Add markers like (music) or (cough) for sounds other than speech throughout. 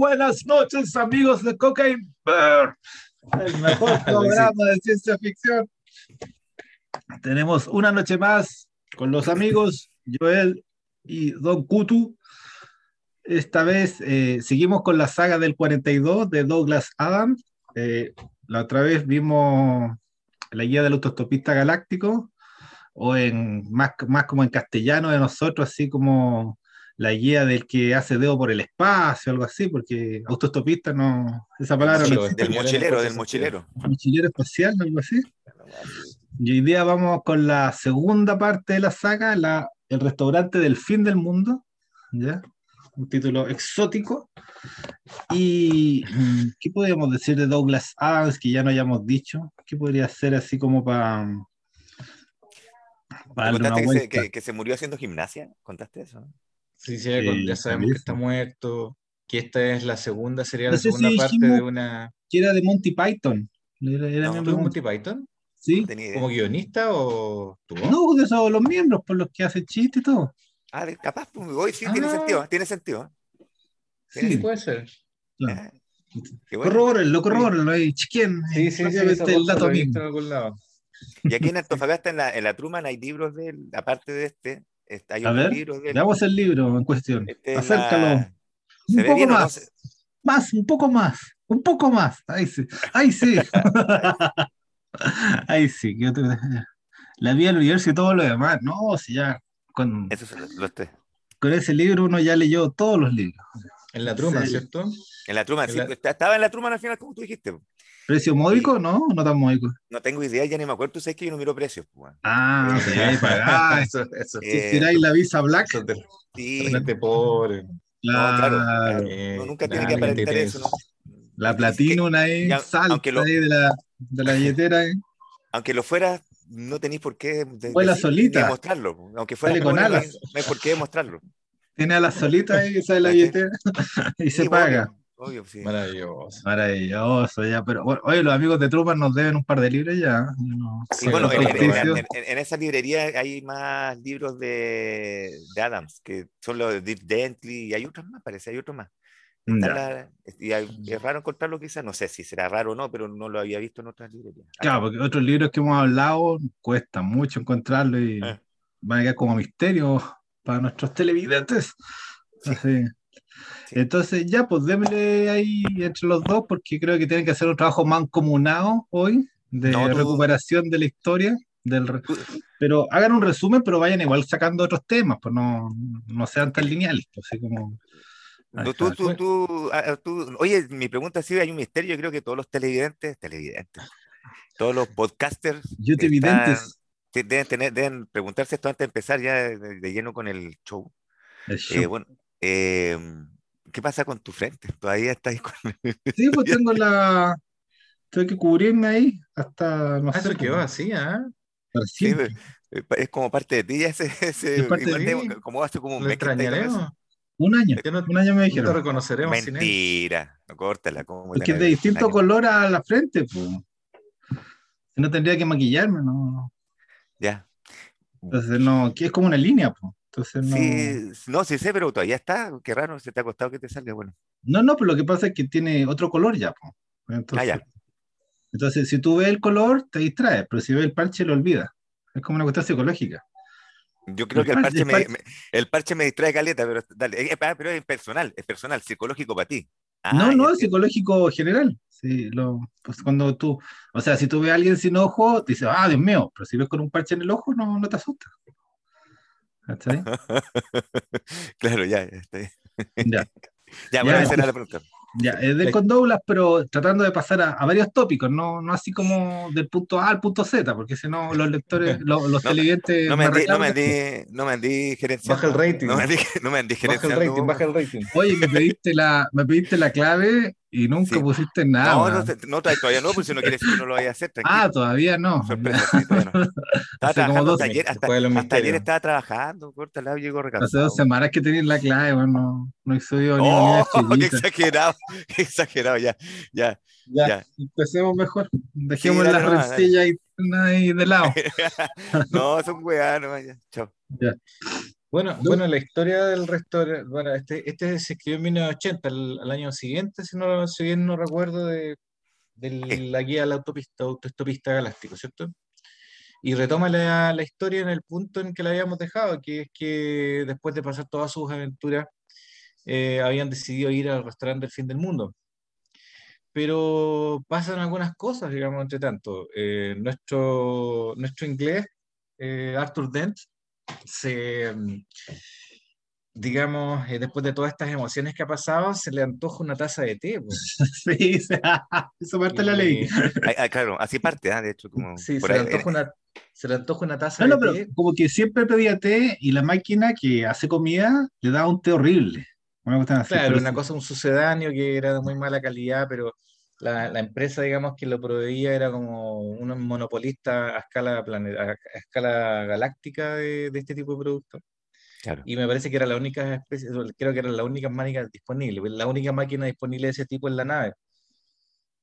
Buenas noches, amigos de Cocaine Bear, el mejor (laughs) programa de ciencia ficción. Tenemos una noche más con los amigos Joel y Don Kutu. Esta vez eh, seguimos con la saga del 42 de Douglas Adams. Eh, la otra vez vimos la guía del autostopista galáctico, o en más, más como en castellano de nosotros, así como la guía del que hace dedo por el espacio, algo así, porque autostopista no, esa palabra no existe. Del mochilero, del mochilero. Mochilero espacial, algo así. Y hoy día vamos con la segunda parte de la saga, la, el restaurante del fin del mundo, ¿ya? Un título exótico. ¿Y qué podríamos decir de Douglas Adams que ya no hayamos dicho? ¿Qué podría ser así como para... ¿Te contaste que se, que, que se murió haciendo gimnasia? ¿Contaste eso? Sí, sí, ya sabemos que está muerto, que esta es la segunda, sería la segunda parte de una... Que era de Monty Python. Era, era ¿No, miembro de Monty Python? Sí. ¿Como guionista o tú? No, de esos los miembros, por los que hace chiste y todo. Ah, capaz, pues, hoy sí tiene Ah. sentido, tiene sentido. Sí, puede ser. Claro. Ah, qué bueno. Corróborenlo, corróborenlo ahí, chiquen. Sí, sí, sí, el dato mismo. Y aquí en (laughs) Antofagasta, en la, en la Truman, hay libros de él, aparte de este, hay A otros ver, de él. veamos el libro en cuestión. Este es Acércalo. la- Un ¿Se ve poco bien o no? más. Se- Más, un poco más. Un poco más. Ahí sí. Ahí sí. (laughs) Ahí sí. La vida del universo y todo lo demás. No, si ya con, Esos son los, los tres. con ese libro uno ya leyó todos los libros. En la Truman, Sí. ¿cierto? En la Truman, En sí, la- estaba en la Truman al final, como tú dijiste. ¿Precio módico? No, no tan módico. No tengo idea, ya ni me acuerdo, tú sabes que yo no miro precios. pues, bueno. Ah, te ahí pagás. (laughs) eso, eso. Eh, Si tiráis la visa black, eso te, Sí, la gente pobre. no, claro, claro. Eh, uno nunca tiene que aparentar eso. ¿no? La platinum ahí, ya, salta aunque lo- ahí de la, de la billetera. ahí. Aunque lo fuera, no tenéis por qué de- Vuela decir solita. demostrarlo. Aunque fuera con no alas. No hay por qué demostrarlo. Tiene a la solita ahí sale la billetera (laughs) y se Sí, paga. Obvio, obvio, sí. Maravilloso. Maravilloso, ya, pero bueno, oye, los amigos de Truman nos deben un par de libros ya. No- Sí, bueno, en, en- en- en- esa librería hay más libros de, de Adams, que son los de Dick Dentley, y hay otros más, parece, hay otros más. La- y hay- es raro encontrarlo quizás, no sé si será raro o no, pero no lo había visto en otras librerías. Claro, porque otros libros que hemos hablado cuesta mucho encontrarlo y Ah. van a quedar como misterio para nuestros televidentes. Sí. Así. Sí. Entonces, ya, pues démosle ahí entre los dos, porque creo que tienen que hacer un trabajo mancomunado hoy de No, recuperación de la historia. Del Pero hagan un resumen, pero vayan igual sacando otros temas, pues no, no sean tan lineales, pues, así como. Tú, tú, tú, tú- tú- oye, mi pregunta sí, hay un misterio, yo creo que todos los televidentes, televidentes, todos los podcasters Youtubidentes. están- te- deben, tener, deben preguntarse esto antes de empezar ya de, de lleno con el show. El Eh, show. bueno, eh, ¿qué pasa con tu frente? Todavía estás ahí con... Sí, pues (laughs) tengo la. Tengo que cubrirme ahí hasta, no Ah, sé, eso quedó pues, así, ¿ah? Sí, siempre. eh, pa- es como parte de ti ya ese, (laughs) ese de como hace como un mes. Un año, no, un año me no te dijeron. reconoceremos sin él. Mentira, no, córtala. ¿cómo te Porque es de distinto año? color a la frente, pues. Si no tendría que maquillarme, no. Ya. Entonces, no, es como una línea, pues. Entonces, no. Sí, no, sí sé, pero todavía está. Qué raro, se te ha costado que te salga. Bueno, No, no, pero lo que pasa es que tiene otro color ya, pues. Entonces, Ah, ya. entonces, si tú ves el color, te distraes, pero si ves el parche, lo olvidas. Es como una cuestión psicológica. yo creo El que el parche- me, parche- me- el parche me distrae caleta, pero dale. Eh, ah, pero es personal, es personal, psicológico para ti. Ah, no, ya no, es psicológico general. Sí, lo, pues cuando tú, o sea, si tú ves a alguien sin ojo, te dices, ah, Dios mío, pero si ves con un parche en el ojo, no, no te asustas. ¿Cachai? (laughs) claro, ya, ya está (laughs) bien. Ya. Ya, bueno, Ya. esa era la pregunta. Ya, es del con Douglas, pero tratando de pasar a, a varios tópicos, no, no así como del punto A al punto Z, porque si no, los lectores, (laughs) lo- los, No, televidentes. No me andí, no me andí, no me andí. Baja el rating. No me andí, no me andí Baja el rating, baja el rating. Oye, me pediste la, me pediste la clave y nunca Sí. pusiste nada. No, no, no, todavía no, porque si no quiere decir que no lo vaya a hacer, tranquilo. ah, todavía no. Sorpresa, sí, todavía no. (laughs) Estaba Hace trabajando hasta ayer, hasta, ayer estaba trabajando, corta lado, llegó Hace recansado. dos semanas que tenéis la clave, weón, no, he subido ni ¡Oh! (laughs) ¡Qué estrellita. exagerado! ¡Qué (laughs) exagerado! Ya, ya. Ya, ya. empecemos mejor. Dejemos dale la rencilla ahí, ahí de lado. no, son weá, no, ya. Chao. Ya. Bueno, bueno, la historia del restaurante, bueno, este, este se escribió en 1980, al, año siguiente, si, no, si bien no recuerdo, de, la guía de la autopista, autostopista galáctico, ¿cierto? Y retoma la, la, historia en el punto en que la habíamos dejado, que es que después de pasar todas sus aventuras, eh, habían decidido ir al restaurante del fin del mundo. Pero pasan algunas cosas, digamos, entre tanto. Eh, nuestro, nuestro inglés, eh, Arthur Dent, se, digamos, después de todas estas emociones que ha pasado, se le antoja una taza de té. (laughs) Sí, (laughs) eso parte de la ley. (laughs) claro, así parte, ¿ah? de hecho. Como sí, se, le antoja una, se le antoja una taza de té. como que siempre pedía té y la máquina que hace comida le daba un té horrible. Claro, una cosa, un sucedáneo que era de muy mala calidad, pero la, la, empresa, digamos, que lo proveía era como un monopolista a escala, a escala galáctica de, de, este tipo de productos. Claro. Y me parece que era la única especie, creo que era la única máquina disponible, la única máquina disponible de ese tipo en la nave.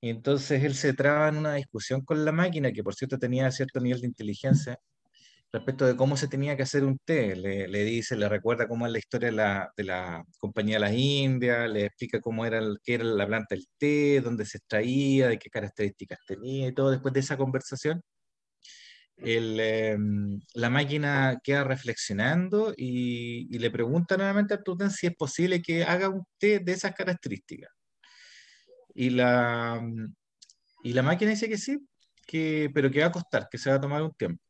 Y entonces él se traba en una discusión con la máquina, que por cierto tenía cierto nivel de inteligencia, respecto de cómo se tenía que hacer un té. Le, dice, le recuerda cómo es la historia de la, compañía de las Indias, le explica cómo era, qué era la planta del té, dónde se extraía, de qué características tenía y todo. Después de esa conversación, em, la máquina queda reflexionando y, y, le pregunta nuevamente a Tuten si es posible que haga un té de esas características. Y la, y la máquina dice que sí, que, pero que va a costar, que se va a tomar un tiempo.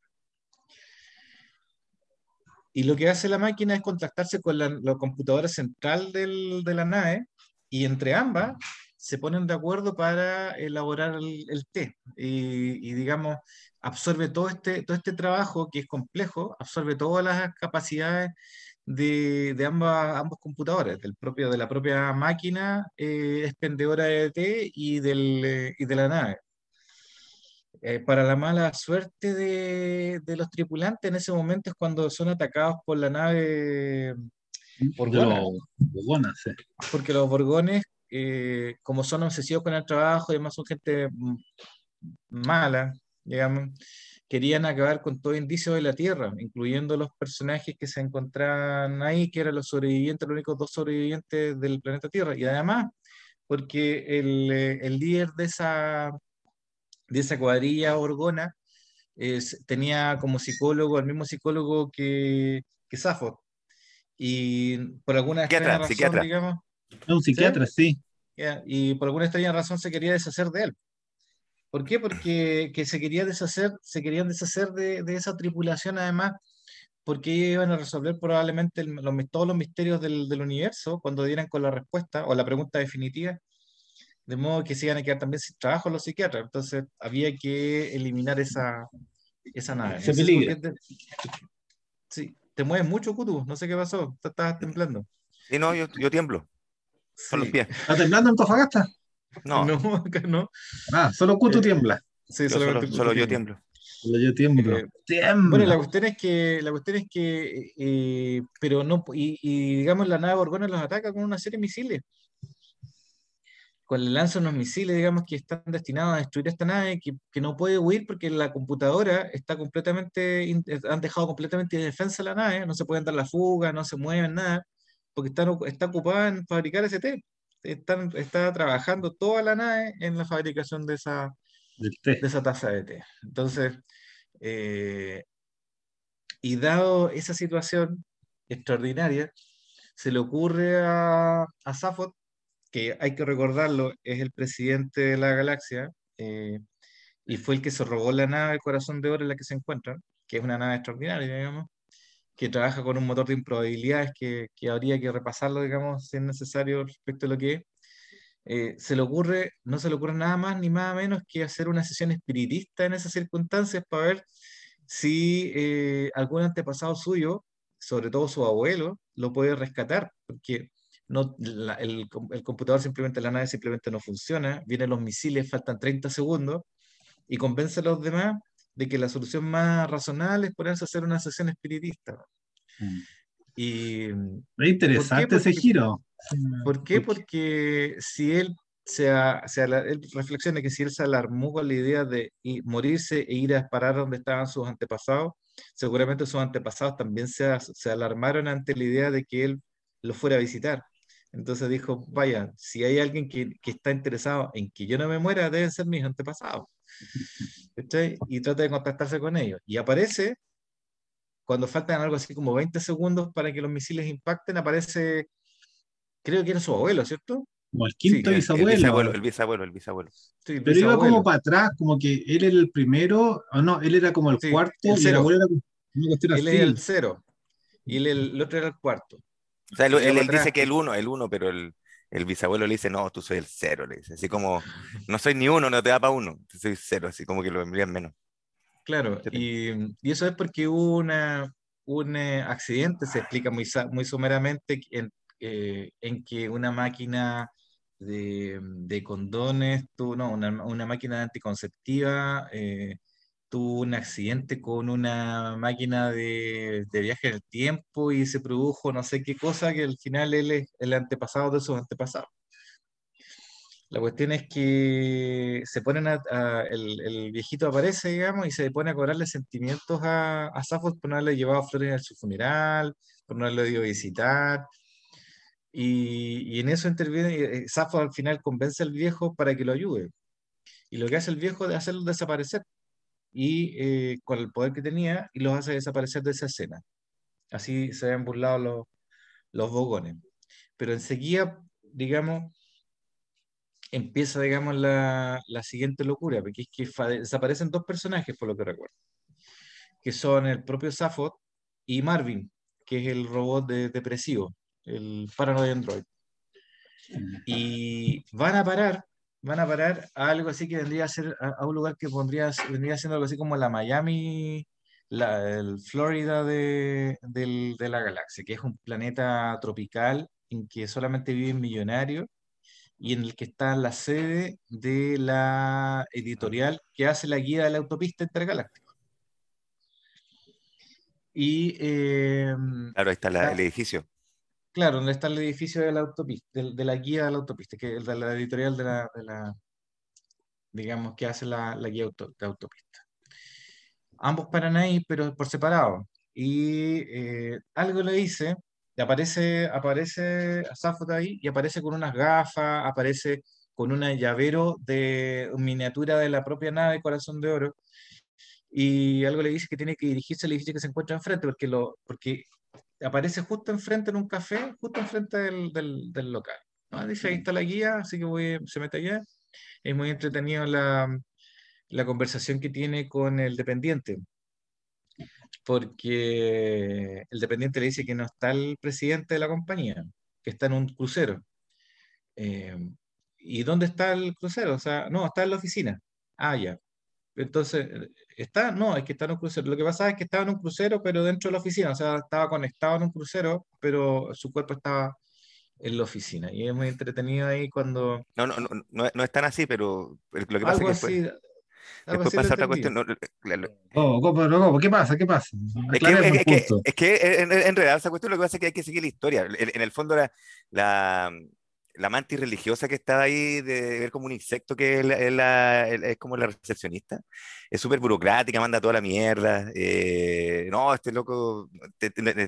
Y lo que hace la máquina es contactarse con la, computadora central del, de la nave y entre ambas se ponen de acuerdo para elaborar el, té. Y, digamos, absorbe todo este, todo este trabajo que es complejo, absorbe todas las capacidades de, de ambas, ambos computadores, del propio, de la propia máquina eh, expendedora de té y, del, eh, y de la nave. Eh, para la mala suerte de, de, los tripulantes, en ese momento es cuando son atacados por la nave Borgona. Porque los Borgones, eh, como son obsesivos con el trabajo y además son gente mala, digamos, querían acabar con todo indicio de la Tierra, incluyendo los personajes que se encontraban ahí, que eran los sobrevivientes, los únicos dos sobrevivientes del planeta Tierra. Y además, porque el, eh, el líder de esa de esa cuadrilla orgona, tenía como psicólogo, el mismo psicólogo que, que Safo. Y por alguna extraña razón, digamos. Un psiquiatra, sí. y por alguna extraña razón se quería deshacer de él. ¿Por qué? Porque que se quería deshacer, se querían deshacer de, de esa tripulación, además, porque iban a resolver probablemente todos los misterios del, del, universo cuando dieran con la respuesta o la pregunta definitiva de modo que se iban a quedar también sin trabajo los psiquiatras. Entonces había que eliminar esa, esa nave. Se peligra. Te, sí, te mueves mucho, Kutu. No sé qué pasó. Estás temblando. Sí, no, yo, yo tiemblo. Con los pies. ¿Estás temblando en Tofagasta? No. (laughs) No, acá no. Ah, solo Kutu eh, tiembla. Sí, solo, solo yo tiemblo. Solo yo tiemblo. Eh, bueno, la cuestión es que, la cuestión es que, eh, pero no, y, y, digamos la nave Borgona los ataca con una serie de misiles cuando le lanzan unos misiles, digamos, que están destinados a destruir esta nave, que, que no puede huir porque la computadora está completamente, han dejado completamente de defensa la nave, no se pueden dar la fuga, no se mueven nada, porque está, está ocupada en fabricar ese té. Están, está trabajando toda la nave en la fabricación de esa, de esa taza de té. Entonces, eh, y dado esa situación extraordinaria, se le ocurre a, a Safot hay que recordarlo, es el presidente de la galaxia eh, y fue el que se robó la nave Corazón de Oro en la que se encuentra, que es una nave extraordinaria, digamos, que trabaja con un motor de improbabilidades que, que habría que repasarlo, digamos, si es necesario respecto a lo que es. Eh, se le ocurre, no se le ocurre nada más ni nada menos que hacer una sesión espiritista en esas circunstancias para ver si eh, algún antepasado suyo, sobre todo su abuelo, lo puede rescatar, porque no, el, el, computador simplemente, la nave simplemente no funciona, vienen los misiles, faltan 30 segundos, y convence a los demás de que la solución más razonable es ponerse a hacer una sesión espiritista. Mm. Y, es interesante ese giro. ¿Por qué? Porque si él, se, se él reflexiona que si él se alarmó con la idea de morirse e ir a parar donde estaban sus antepasados, seguramente sus antepasados también se, se alarmaron ante la idea de que él lo fuera a visitar. Entonces dijo, vaya, si hay alguien que, que, está interesado en que yo no me muera, deben ser mis antepasados. (laughs) Y trata de contactarse con ellos. Y aparece, cuando faltan algo así como 20 segundos para que los misiles impacten, aparece, creo que era su abuelo, ¿cierto? Como el quinto bisabuelo. El bisabuelo, el bisabuelo, Pero iba como para atrás, como que él era el primero, o no, él era como el cuarto, el y el abuelo era Él era el cero, y él, el, otro era el cuarto. O sea, él, dice que el uno, el uno, pero el, el, bisabuelo le dice, no, tú soy el cero, le dice. Así como, no soy ni uno, no te da para uno, soy cero, así como que lo envían menos. Claro, y, y, eso es porque hubo una, un eh, accidente, se explica muy, muy someramente, en, eh, en que una máquina de, de condones, tuvo, no, una, una máquina anticonceptiva, eh, tuvo un accidente con una máquina de, de, viaje en el tiempo y se produjo no sé qué cosa que al final él es el antepasado de sus antepasados. La cuestión es que se ponen a, el, el, viejito aparece, digamos, y se pone a cobrarle sentimientos a, a Safo por no haberle llevado flores a su funeral, por no haberle ido a visitar, y, en eso interviene, eh, Safo al final convence al viejo para que lo ayude. Y lo que hace el viejo es hacerlo desaparecer. Y eh, con el poder que tenía, y los hace desaparecer de esa escena. Así se habían burlado los, los bogones. Pero enseguida, digamos, empieza, digamos, la, la siguiente locura, porque es que desaparecen dos personajes, por lo que recuerdo, que son el propio Safo y Marvin, que es el robot depresivo el Paranoid Android. Y van a parar, van a parar a algo así que vendría a ser a, un lugar que pondría, vendría siendo algo así como la Miami, la, el Florida de, de la galaxia, que es un planeta tropical en que solamente viven millonarios y en el que está la sede de la editorial que hace la guía de la autopista intergaláctica. Y, eh, claro, ahí está el edificio. Claro, donde está el edificio de la autopista, de, la guía de la autopista, que es de la editorial de la, digamos, que hace la, guía de autopista. Ambos paran ahí, pero por separado. Y eh, algo le dice, y aparece, aparece Zafot ahí, y aparece con unas gafas, aparece con un llavero de miniatura de la propia nave Corazón de Oro, y algo le dice que tiene que dirigirse al edificio que se encuentra enfrente, porque, lo, porque aparece justo enfrente en un café, justo enfrente del, del, del local. Dice, ahí está la guía, así que voy, se mete allá. Es muy entretenido la, la conversación que tiene con el dependiente, porque el dependiente le dice que no está el presidente de la compañía, que está en un crucero. Eh, ¿Y dónde está el crucero? O sea, no, está en la oficina. Ah, ya. Entonces, ¿está? No, es que está en un crucero. Lo que pasa es que estaba en un crucero, pero dentro de la oficina. O sea, estaba conectado en un crucero, pero su cuerpo estaba en la oficina. Y es muy entretenido ahí cuando... No, no, no, no, es tan así, pero lo que pasa es que después, después pasa otra cuestión. No, ¿Cómo, ¿Qué pasa? ¿Qué pasa? Es que, es, que, es que, en, en, realidad esa cuestión lo que pasa es que hay que seguir la historia. En, en el fondo la, la la mantis religiosa que está ahí, de ver como un insecto que es, como la recepcionista, es súper burocrática, manda toda la mierda, eh, no, este loco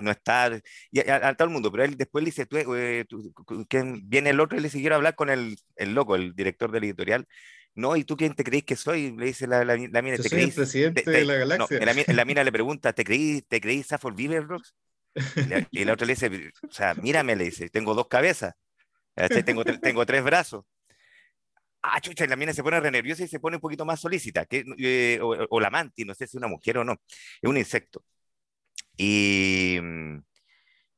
no está, y a, todo el mundo, pero él después le dice, tú, eh, viene el otro y le siguieron a hablar con el, el loco, el director del editorial, no, ¿y tú quién te creís que soy? Le dice la, la, mina, ¿te creís? el presidente de la galaxia. la, mina le pregunta, ¿te creís, te creís Safford Beaverbrooks? Y, y la otra le dice, o sea, mírame, le dice, tengo dos cabezas. Tengo, tengo tres brazos. Ah, chucha, y la mina se pone re nerviosa y se pone un poquito más solícita, que, eh, o, la manti, no sé si es una mujer o no, es un insecto. Y mm,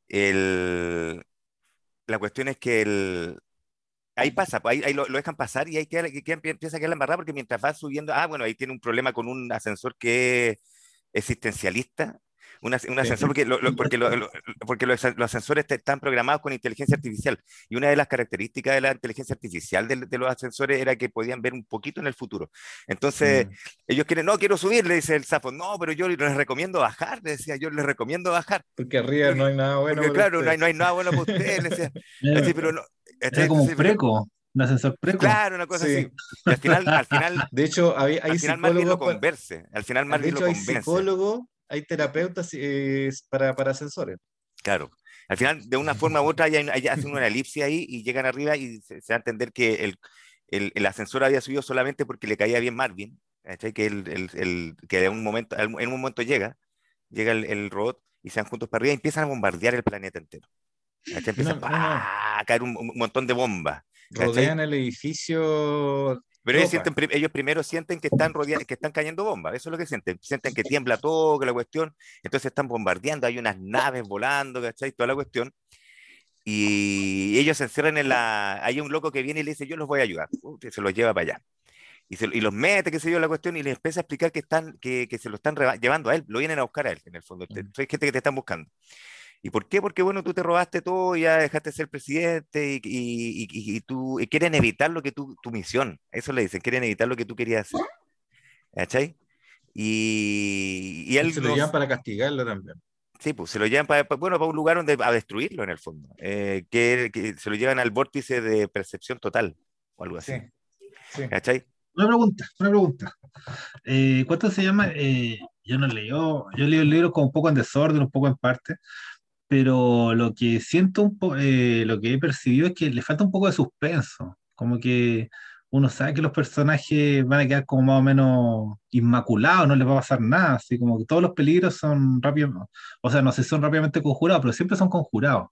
el, la cuestión es que el, ahí pasa, ahí, ahí lo, dejan pasar y ahí queda, que empieza a quedar la embarrada porque mientras va subiendo, ah, bueno, ahí tiene un problema con un ascensor que es existencialista un ascensor, porque, porque, porque los, ascensores están programados con inteligencia artificial. Y una de las características de la inteligencia artificial de, los ascensores era que podían ver un poquito en el futuro. Entonces, mm. ellos quieren, no, quiero subir, le dice el Safo, no, pero yo les recomiendo bajar, le decía, yo les recomiendo bajar. Porque arriba no hay nada bueno. Porque, claro, no hay, no hay, nada bueno para ustedes, le decía. (laughs) pero no, este, como un preco. Un ascensor preco. Claro, una cosa así. Y al final, al final, (laughs) de hecho, hay, hay al final Marvin lo converse. Al final Marvin lo convence. Hay psicólogo hay terapeutas eh, para, para ascensores. Claro. Al final, de una forma u otra, ya, hacen una elipsis ahí y llegan arriba y se, va a entender que el, el, el, ascensor había subido solamente porque le caía bien Marvin, que, el, el, que en un, momento, en un momento llega, llega el, robot y se van juntos para arriba y empiezan a bombardear el planeta entero. Empiezan a caer un, montón de bombas. Rodean el edificio. Pero ellos, sienten, ellos, primero sienten que están, rodeando, que están cayendo bombas, eso es lo que sienten. Sienten que tiembla todo, que la cuestión. Entonces están bombardeando, hay unas naves volando, ¿cachai? Toda la cuestión. Y ellos se encierran en la. Hay un loco que viene y le dice: Yo los voy a ayudar. se los lleva para allá y, los mete, qué sé yo, la cuestión, y les empieza a explicar que, están, que, que se lo están llevando a él, lo vienen a buscar a él, en el fondo. Hay gente que te están buscando. ¿Y por qué? Porque, bueno, tú te robaste todo, y ya dejaste de ser presidente y, y, y, tú quieren evitar lo que tú, tu misión, eso le dicen, quieren evitar lo que tú querías hacer. ¿Cachai? Y, y él... Se lo llevan para castigarlo también. Sí, pues se lo llevan para, bueno, para un lugar donde a destruirlo en el fondo, eh, que, que, se lo llevan al vórtice de percepción total o algo así. Sí, ¿Cachai? Una pregunta, una pregunta. Eh, ¿Cuánto se llama? Eh, yo no leo, yo leo el libro como un poco en desorden, un poco en parte, pero lo que siento un poco, eh, lo que he percibido es que le falta un poco de suspenso, como que uno sabe que los personajes van a quedar como más o menos inmaculados, no les va a pasar nada, así como que todos los peligros son rápidos, o sea, no sé si son rápidamente conjurados, pero siempre son conjurados.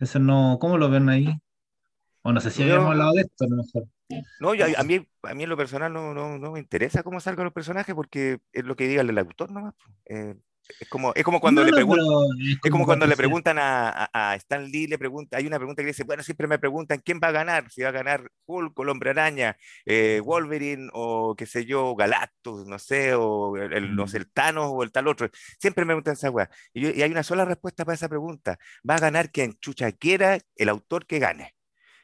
Eso no, ¿cómo lo ven ahí? O no sé si habíamos hablado de esto, a lo mejor. No, a, mí, a mí en lo personal no, no, no, me interesa cómo salgan los personajes porque es lo que diga el autor nomás. Eh, es como, es como cuando, le, preguntan, es como cuando le preguntan a, a, Stan Lee, le pregunta, hay una pregunta que dice, bueno, siempre me preguntan quién va a ganar, si va a ganar Hulk o el Hombre Araña, eh, Wolverine o qué sé yo, Galactus, no sé, o el, los mm. Thanos o el tal otro. Siempre me preguntan esa weá. Y, y, hay una sola respuesta para esa pregunta. Va a ganar quien chucha quiera el autor que gane.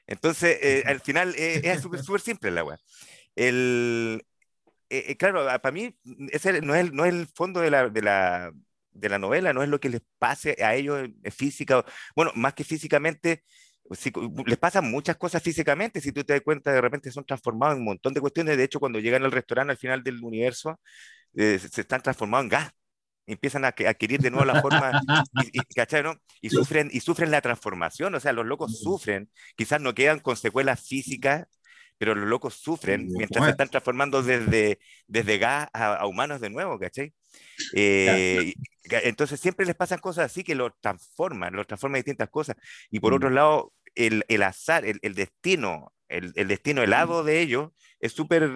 Entonces, eh, al (laughs) final eh, es súper simple la weá. El, eh, claro, para mí ese no es, no es el fondo de la, de, la, de la novela, no es lo que les pase a ellos física, bueno, más que físicamente, les pasan muchas cosas físicamente, si tú te das cuenta, de repente son transformados en un montón de cuestiones, de hecho, cuando llegan al restaurante al final del universo, se están transformados en gas empiezan a adquirir de nuevo la forma y, y, sufren y sufren la transformación, o sea, los locos sufren, quizás no quedan con secuelas físicas, pero los locos sufren mientras se están transformando desde, desde gas a, humanos de nuevo, ¿cachai? Eh, entonces siempre les pasan cosas así que los transforman, los transforman en distintas cosas. Y por otro lado, el, el azar, el, el destino, el, el, destino helado de ellos es súper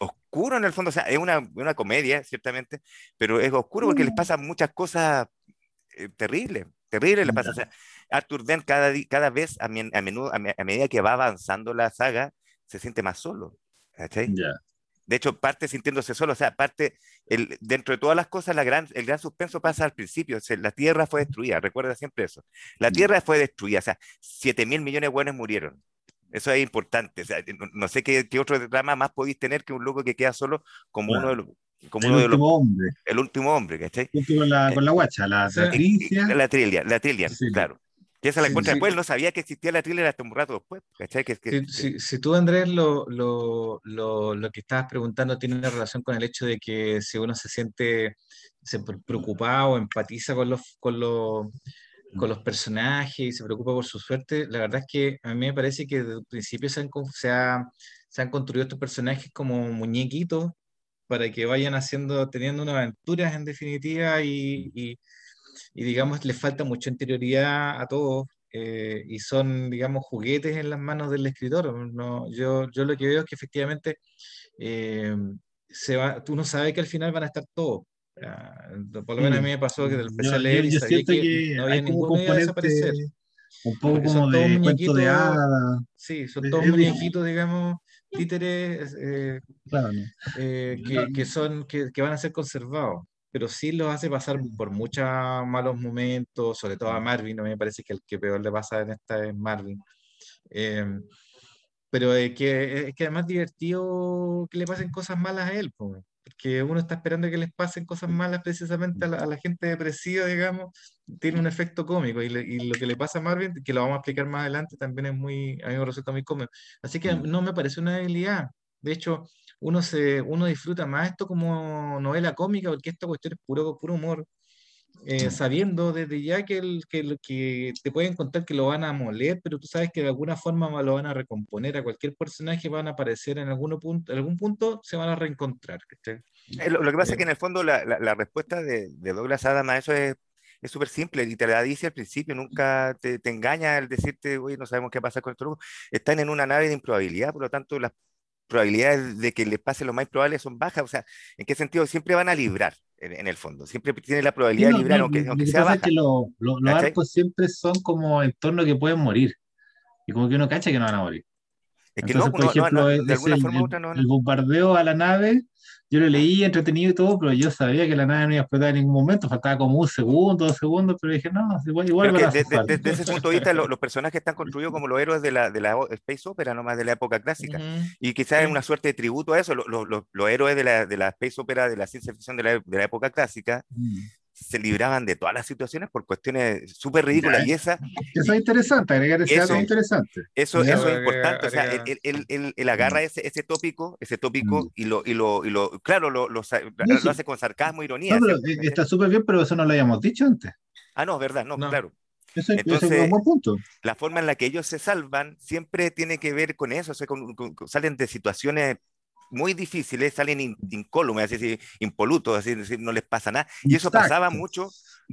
oscuro en el fondo, o sea, es una, una comedia, ciertamente, pero es oscuro porque les mm. pasan muchas cosas eh, terribles, terribles les pasa. O sea, Arthur Dent cada, cada vez, a, menudo, a, medida que va avanzando la saga, se siente más solo. De hecho, parte sintiéndose solo, o sea, parte, el, dentro de todas las cosas, la gran, el gran suspenso pasa al principio, o sea, la Tierra fue destruida, recuerda siempre eso. La mm. Tierra fue destruida, o sea, 7 mil millones de buenos murieron. Eso es importante. no, sé qué, otro drama más podéis tener que un loco que queda solo como uno de los. Como el último hombre. El último hombre, ¿cachai? Con la, con la guacha, la, la trilia. La trilia, la trilia, claro. Que esa la encuentra después, no sabía que existía la trilia hasta un rato después, ¿cachai? Que, que, si, si, tú, Andrés, lo, lo, lo, lo, que estabas preguntando tiene una relación con el hecho de que si uno se siente se preocupado, empatiza con los, con los con los personajes y se preocupa por su suerte, la verdad es que a mí me parece que desde el principio se han, se, han construido estos personajes como muñequitos para que vayan haciendo, teniendo unas aventuras en definitiva y, y, digamos, les falta mucha interioridad a todos eh, y son, digamos, juguetes en las manos del escritor. No, yo, yo lo que veo es que efectivamente eh, se va, tú no sabes que al final van a estar todos por lo menos a mí me pasó que empecé a leer y sabía que, no había iba a desaparecer. Un poco como de cuento de hadas. Sí, son todos muñequitos, digamos, títeres eh, eh, que, que, son, que, que, van a ser conservados. Pero sí los hace pasar por muchos malos momentos, sobre todo a Marvin, a mí me parece que el que peor le pasa en esta es Marvin. Eh, pero es que, es que además divertido que le pasen cosas malas a él. Pues que uno está esperando que les pasen cosas malas precisamente a la, gente depresiva, digamos, tiene un efecto cómico. Y, lo que le pasa a Marvin, que lo vamos a explicar más adelante, también es muy, a mí me resulta muy cómico. Así que mm. no me parece una debilidad. De hecho, uno, se, uno disfruta más esto como novela cómica, porque esta cuestión es puro, puro humor, eh, sabiendo desde ya que, el, que, que te pueden contar que lo van a moler, pero tú sabes que de alguna forma lo van a recomponer a cualquier personaje, van a aparecer en, algún punto, en algún punto, se van a reencontrar. Eh, lo, que pasa es que en el fondo la, la, respuesta de, de, Douglas Adams a eso es es súper simple y te la dice al principio, nunca te, te engaña el decirte, oye, no sabemos qué pasa con esto. Están en una nave de improbabilidad, por lo tanto, las probabilidades de que les pase lo más probable son bajas. O sea, ¿en qué sentido? Siempre van a librar, en, el fondo. Siempre tiene la probabilidad de librar, aunque, aunque sea baja. que los arcos siempre son como entornos que pueden morir. Y como que uno cacha que no van a morir. Es que no, por ejemplo, de alguna forma u otra no. El bombardeo a la nave yo lo leí entretenido y todo, pero yo sabía que la nave no iba a explotar en ningún momento, faltaba como un segundo, dos segundos, pero dije, no, igual, igual Desde ese punto de vista, los, personajes están construidos como los héroes de la, de la Space Opera, no más de la época clásica. Y quizás es una suerte de tributo a eso, los, los, los héroes de la, de la Space Opera, de la ciencia ficción de la, de la época clásica, mm se libraban de todas las situaciones por cuestiones súper ridículas. Y esa, eso es interesante, agregar ese eso, interesante. Eso, eso es importante. O sea, él, él, él, agarra ese, ese tópico, ese tópico mm. y, lo, y, lo, y lo, claro, lo, lo, lo hace con sarcasmo, ironía. No, eh, está súper bien, pero eso no lo habíamos dicho antes. Ah, no, verdad, no, claro. Eso, Entonces, es un buen punto. La forma en la que ellos se salvan siempre tiene que ver con eso, o sea, salen de situaciones muy difíciles, salen incólumes, así, así, impolutos, así, no les pasa nada. Y eso pasaba mucho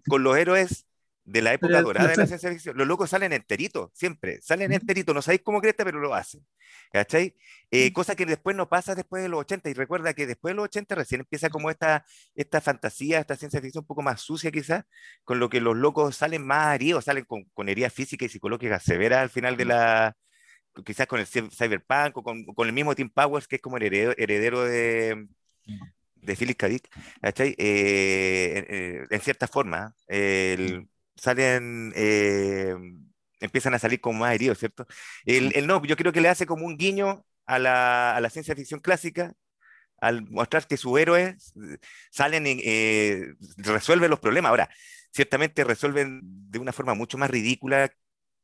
con los héroes de la época dorada de la ciencia ficción. Los locos salen enteritos, siempre, salen enteritos, no sabéis cómo cresta, pero lo hacen. ¿Cachai? Eh, cosa que después no pasa después de los 80, y recuerda que después de los 80 recién empieza como esta, esta fantasía, esta ciencia ficción un poco más sucia quizás, con lo que los locos salen más heridos, salen con, con heridas físicas y psicológicas severas al final de la, quizás con el Cyberpunk o con, con, el mismo Tim Powers, que es como el heredero, heredero de, de Philip K. Dick, eh, eh, en cierta forma, el, salen, eh, empiezan a salir como más heridos, ¿cierto? El, el, no, yo creo que le hace como un guiño a la, a la ciencia ficción clásica, al mostrar que sus héroes salen y resuelven los problemas. Ahora, ciertamente resuelven de una forma mucho más ridícula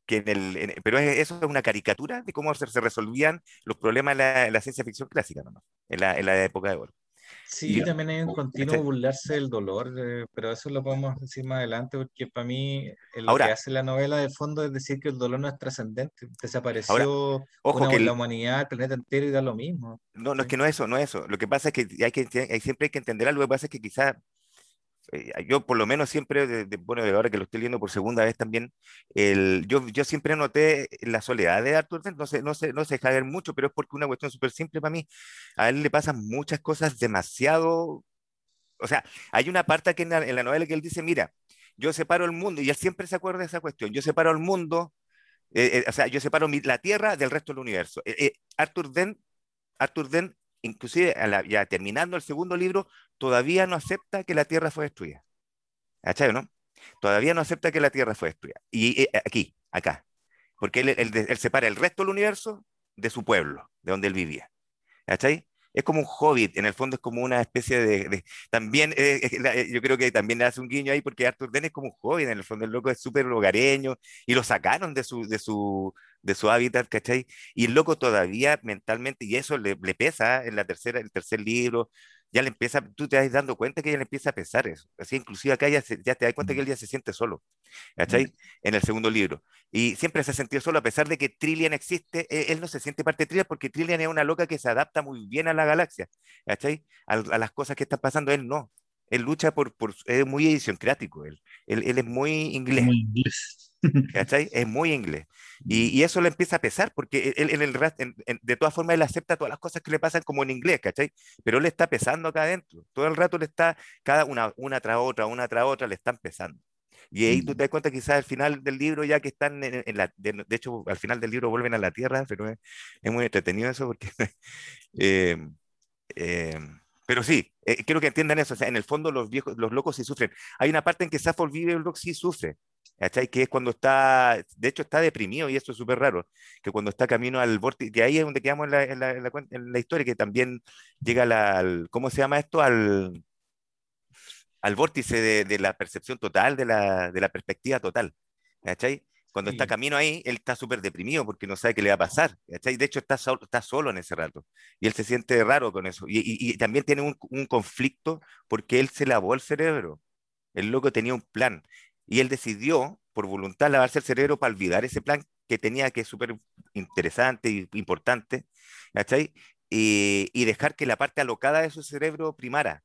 que en el, pero eso es una caricatura de cómo se, resolvían los problemas en la, ciencia ficción clásica, ¿no? en, la, en la época de oro. Sí, también hay un continuo burlarse del dolor, eh, pero eso lo podemos decir más adelante, porque para mí lo que hace la novela de fondo es decir que el dolor no es trascendente, desapareció ojo que la humanidad, el planeta entero y da lo mismo. No, no es que no es eso, no es eso. Lo que pasa es que hay que hay, siempre hay que entender algo, lo que pasa es que quizás eh, yo por lo menos siempre, de, bueno, ahora que lo estoy leyendo por segunda vez también, el, yo, yo siempre noté la soledad de Arthur Dent, no se, no, se, no se deja ver mucho, pero es porque una cuestión súper simple para mí, a él le pasan muchas cosas demasiado, o sea, hay una parte aquí en la, en la novela que él dice, mira, yo separo el mundo, y él siempre se acuerda de esa cuestión, yo separo el mundo, eh, eh, o sea, yo separo la Tierra del resto del universo. Arthur Dent, Arthur Dent inclusive ya terminando el segundo libro, todavía no acepta que la Tierra fue destruida. ¿Cachai, no? Todavía no acepta que la Tierra fue destruida. Y eh, aquí, acá. Porque él, separa el resto del universo de su pueblo, de donde él vivía. ¿Cachai? Es como un hobbit, en el fondo es como una especie de... también, eh, eh, yo creo que también le hace un guiño ahí porque Arthur Dent es como un hobbit, en el fondo el loco es súper hogareño y lo sacaron de su, de su, de su hábitat, ¿cachai? Y el loco todavía mentalmente, y eso le, le pesa en la tercera, el tercer libro, ya le empieza, tú te vas dando cuenta que ya le empieza a pesar eso. Así, inclusive acá ya, ya te das cuenta que él ya se siente solo, ¿cachai? En el segundo libro. Y siempre se ha sentido solo, a pesar de que Trillian existe, e, él, no se siente parte de Trillian porque Trillian es una loca que se adapta muy bien a la galaxia, ¿cachai? A, a las cosas que están pasando, él no. Él lucha por, por es muy idiosincrático, él, él, él es muy inglés. Muy inglés. ¿Cachai? Es muy inglés. Y, y, eso le empieza a pesar, porque él, en el, de todas formas él acepta todas las cosas que le pasan como en inglés, ¿cachai? Pero le está pesando acá adentro. Todo el rato le está, cada una, una tras otra, una tras otra, le están pesando. Y ahí tú mm. te das cuenta quizás al final del libro, ya que están en, la, de, hecho al final del libro vuelven a la Tierra, pero es, es muy entretenido eso porque... eh, (laughs) eh, pero sí, eh, quiero que entiendan eso. O sea, en el fondo los viejos, los locos sí sufren. Hay una parte en que Safford vive el rock sí sufre. ¿Cachai? Que es cuando está, de hecho está deprimido y esto es súper raro, que cuando está camino al vórtice, que ahí es donde quedamos en la, en la, en la, historia, que también llega al, ¿cómo se llama esto? Al, al vórtice de, de la percepción total, de la, de la perspectiva total. ¿Cachai? Cuando está camino ahí, él está súper deprimido porque no sabe qué le va a pasar. De hecho, está, está solo en ese rato. Y él se siente raro con eso. Y, y, también tiene un, un, conflicto porque él se lavó el cerebro. El loco tenía un plan. Y él decidió, por voluntad, lavarse el cerebro para olvidar ese plan que tenía, que es súper interesante y importante. Y, y, dejar que la parte alocada de su cerebro primara.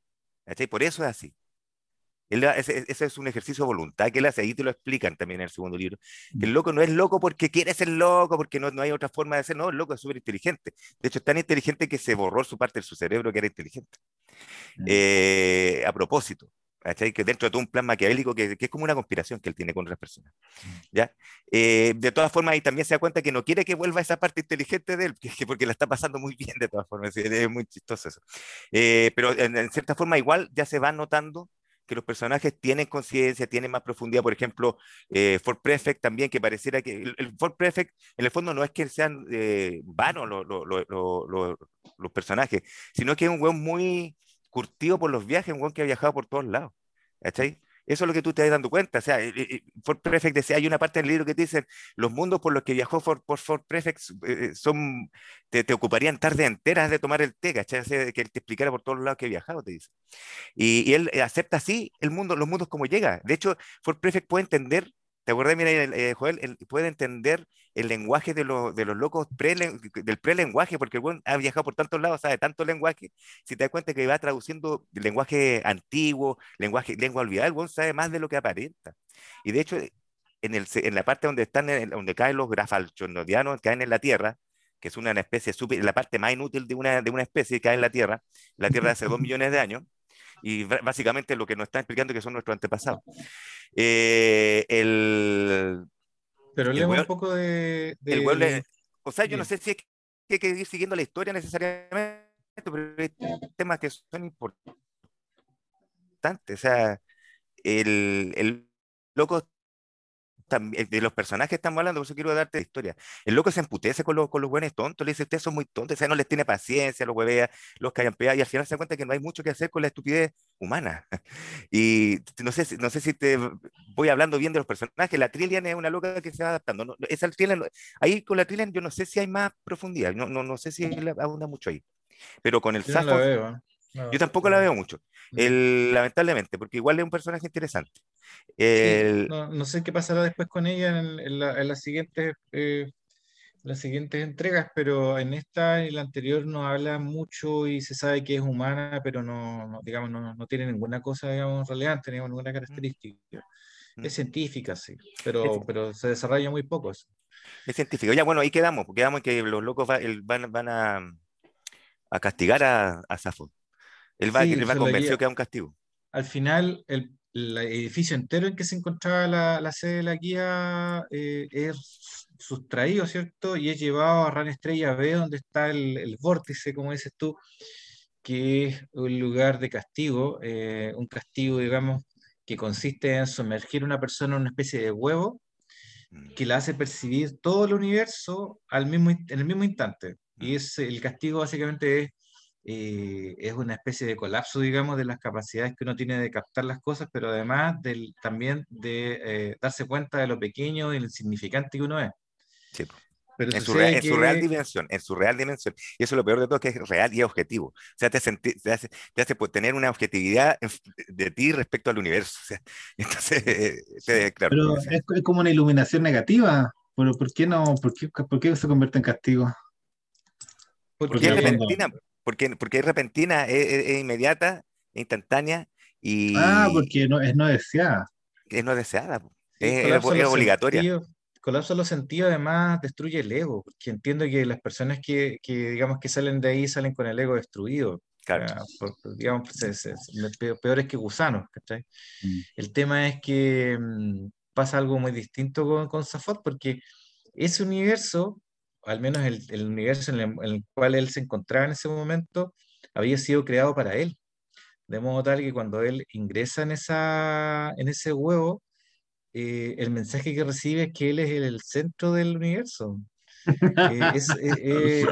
Por eso es así ese, es un ejercicio de voluntad que él hace, ahí te lo explican también en el segundo libro. Que el loco no es loco porque quiere ser loco, porque no, no hay otra forma de ser, no, el loco es súper inteligente. De hecho, es tan inteligente que se borró su parte de su cerebro que era inteligente. Mm. Eh, a propósito, que dentro de todo un plan maquiavélico que, que, es como una conspiración que él tiene con otras personas. Mm. ¿ya? Eh, de todas formas, ahí también se da cuenta que no quiere que vuelva esa parte inteligente de él, (laughs) porque la está pasando muy bien de todas formas, es, muy chistoso eso. Eh, pero en, en, cierta forma igual ya se va notando que los personajes tienen conciencia, tienen más profundidad. Por ejemplo, eh, Ford Prefect también, que pareciera que el, Ford Prefect, en el fondo no es que sean eh, vanos los personajes, sino que es un weón muy curtido por los viajes, un weón que ha viajado por todos lados. ¿Cachai? Eso es lo que tú te vas dando cuenta. O sea, eh, eh, Ford Prefect decía, hay una parte del libro que te dicen, los mundos por los que viajó Ford, por Ford Prefect eh, son, te, te, ocuparían tardes enteras de tomar el té, ¿cachai? Que él te explicara por todos los lados que he viajado, te dice. Y, y él acepta así el mundo, los mundos como llega. De hecho, Ford Prefect puede entender ¿Te acuerdas? Mira, eh, Joel él puede entender el lenguaje de, los, de los locos pre, del prelenguaje, porque el buen ha viajado por tantos lados, sabe tanto lenguaje. Si te das cuenta que va traduciendo lenguaje antiguo, lenguaje, lengua olvidada, el buen sabe más de lo que aparenta. Y de hecho, en, el, en la parte donde, están, donde caen los grafalchonodianos, caen en la Tierra, que es una especie super, la parte más inútil de una, de una especie cae en la Tierra, la Tierra hace dos (laughs) millones de años, y básicamente lo que nos están explicando que son nuestros antepasados. Eh, el, Pero leemos un poco de... o sea, yo no sé si es que hay que ir siguiendo la historia necesariamente, pero hay temas que son importantes. O sea, el, el loco de los personajes que estamos hablando, por eso quiero darte la historia. El loco se emputece con los, con los buenos tontos, le dice, ustedes son muy tontos, o sea, no les tiene paciencia, los huevea, los callan y al final se da cuenta que no hay mucho que hacer con la estupidez humana. (laughs) Y no sé, no sé si te voy hablando bien de los personajes, la Trillian es una loca que se va adaptando. No, esa Trillian, ahí con la Trillian yo no sé si hay más profundidad, no, no, no sé si abunda mucho ahí. Pero con el Safo, yo tampoco la veo mucho, el, lamentablemente, porque igual es un personaje interesante. No, sé qué pasará después con ella en, las siguientes eh, las siguientes entregas, pero en esta y en la anterior no habla mucho y se sabe que es humana, pero no, digamos, no, tiene ninguna cosa digamos, relevante, ninguna característica. Mm. Es científica, sí, pero, pero se desarrolla muy poco eso. Es científico. Ya, bueno, ahí quedamos, quedamos que los locos van, van a, a, castigar a, a Safo. Él va, él va convencido que es un castigo. Al final, el, el, edificio entero en que se encontraba la, la sede de la guía eh, es sustraído, ¿cierto? Y es llevado a Ran Estrella B, donde está el, el, vórtice, como dices tú, que es un lugar de castigo, eh, un castigo, digamos, que consiste en sumergir a una persona en una especie de huevo mm. que la hace percibir todo el universo al mismo, en el mismo instante. Y mm. es, el castigo básicamente es eh, es una especie de colapso, digamos, de las capacidades que uno tiene de captar las cosas, pero además del, también de eh, darse cuenta de lo pequeño y lo insignificante que uno es. Sí. Pero en, su real, su real, dimensión, en su real dimensión. Y eso es lo peor de todo, que es real y objetivo. O sea, te, hace, te hace tener una objetividad de ti respecto al universo. O sea, (laughs) entonces, claro, Pero es, como una iluminación negativa. ¿Por, por qué no? Por qué, ¿Por qué se convierte en castigo? Porque, porque es repentina porque, porque es repentina, es, inmediata, es instantánea y... Ah, porque no, es no deseada. Es no deseada, es, obligatoria. colapsa los sentidos, además destruye el ego, porque entiendo que las personas que, que, digamos, que salen de ahí salen con el ego destruido. Claro. digamos, peores que gusanos, mm. El tema es que mm, pasa algo muy distinto con, con Safot, porque ese universo al menos el, el universo en el, cual él se encontraba en ese momento, había sido creado para él. De modo tal que cuando él ingresa en, esa, en ese huevo, eh, el mensaje que recibe es que él es el, centro del universo. (laughs) Eh,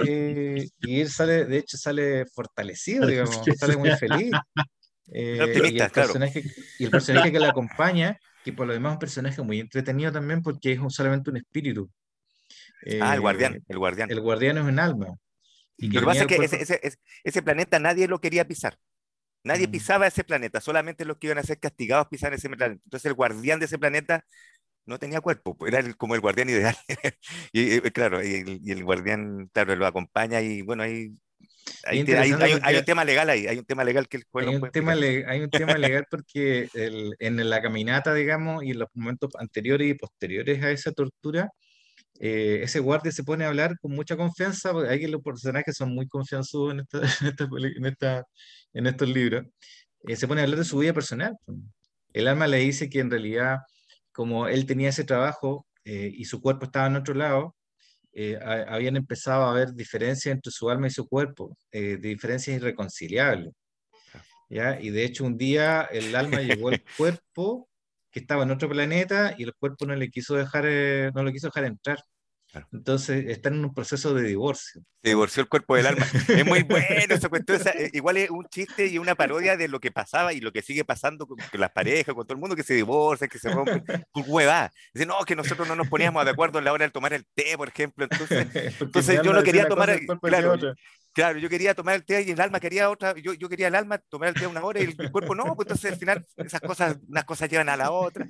eh, y él sale, de hecho, sale fortalecido, digamos, sale muy feliz. (laughs) y, el personaje, y el personaje que le acompaña que por lo demás es un personaje muy entretenido también porque es solamente un espíritu. Ah, el guardián, eh, el guardián. El guardián es un alma. Y lo que pasa es que ese, planeta nadie lo quería pisar. Nadie mm. pisaba ese planeta, solamente los que iban a ser castigados pisaban ese planeta. Entonces el guardián de ese planeta no tenía cuerpo, pues, era como el guardián ideal. (laughs) y, claro, y, el guardián, claro, lo acompaña y bueno, ahí hay, un tema legal ahí, hay un tema legal que el hay un, tema hay un tema legal porque en la caminata, digamos, y en los momentos anteriores y posteriores a esa tortura, eh, ese guardia se pone a hablar con mucha confianza, porque hay que los personajes son muy confianzudos en, (laughs) en, esta, en, estos libros, eh, se pone a hablar de su vida personal. El alma le dice que en realidad, como él tenía ese trabajo eh, y su cuerpo estaba en otro lado, habían empezado a haber diferencias entre su alma y su cuerpo, diferencias irreconciliables. ¿ya? Y de hecho un día el alma llegó al (laughs) cuerpo que estaba en otro planeta y el cuerpo no le quiso dejar, eh, no lo quiso dejar entrar. Entonces están en un proceso de divorcio. Se divorció el cuerpo del alma. (laughs) es muy bueno esa cuestión. Eh, igual es un chiste y una parodia de lo que pasaba y lo que sigue pasando con, las parejas, con todo el mundo que se divorcia, que se rompe. hueva. Dice, no, que nosotros no nos poníamos de acuerdo en la hora de tomar el té, por ejemplo. Entonces, (laughs) entonces yo no quería tomar. Claro, Claro, yo quería tomar el té y el alma quería otra, yo, yo quería el alma tomar el té una hora y el, cuerpo no, pues entonces al final esas cosas, unas cosas llevan a la otra.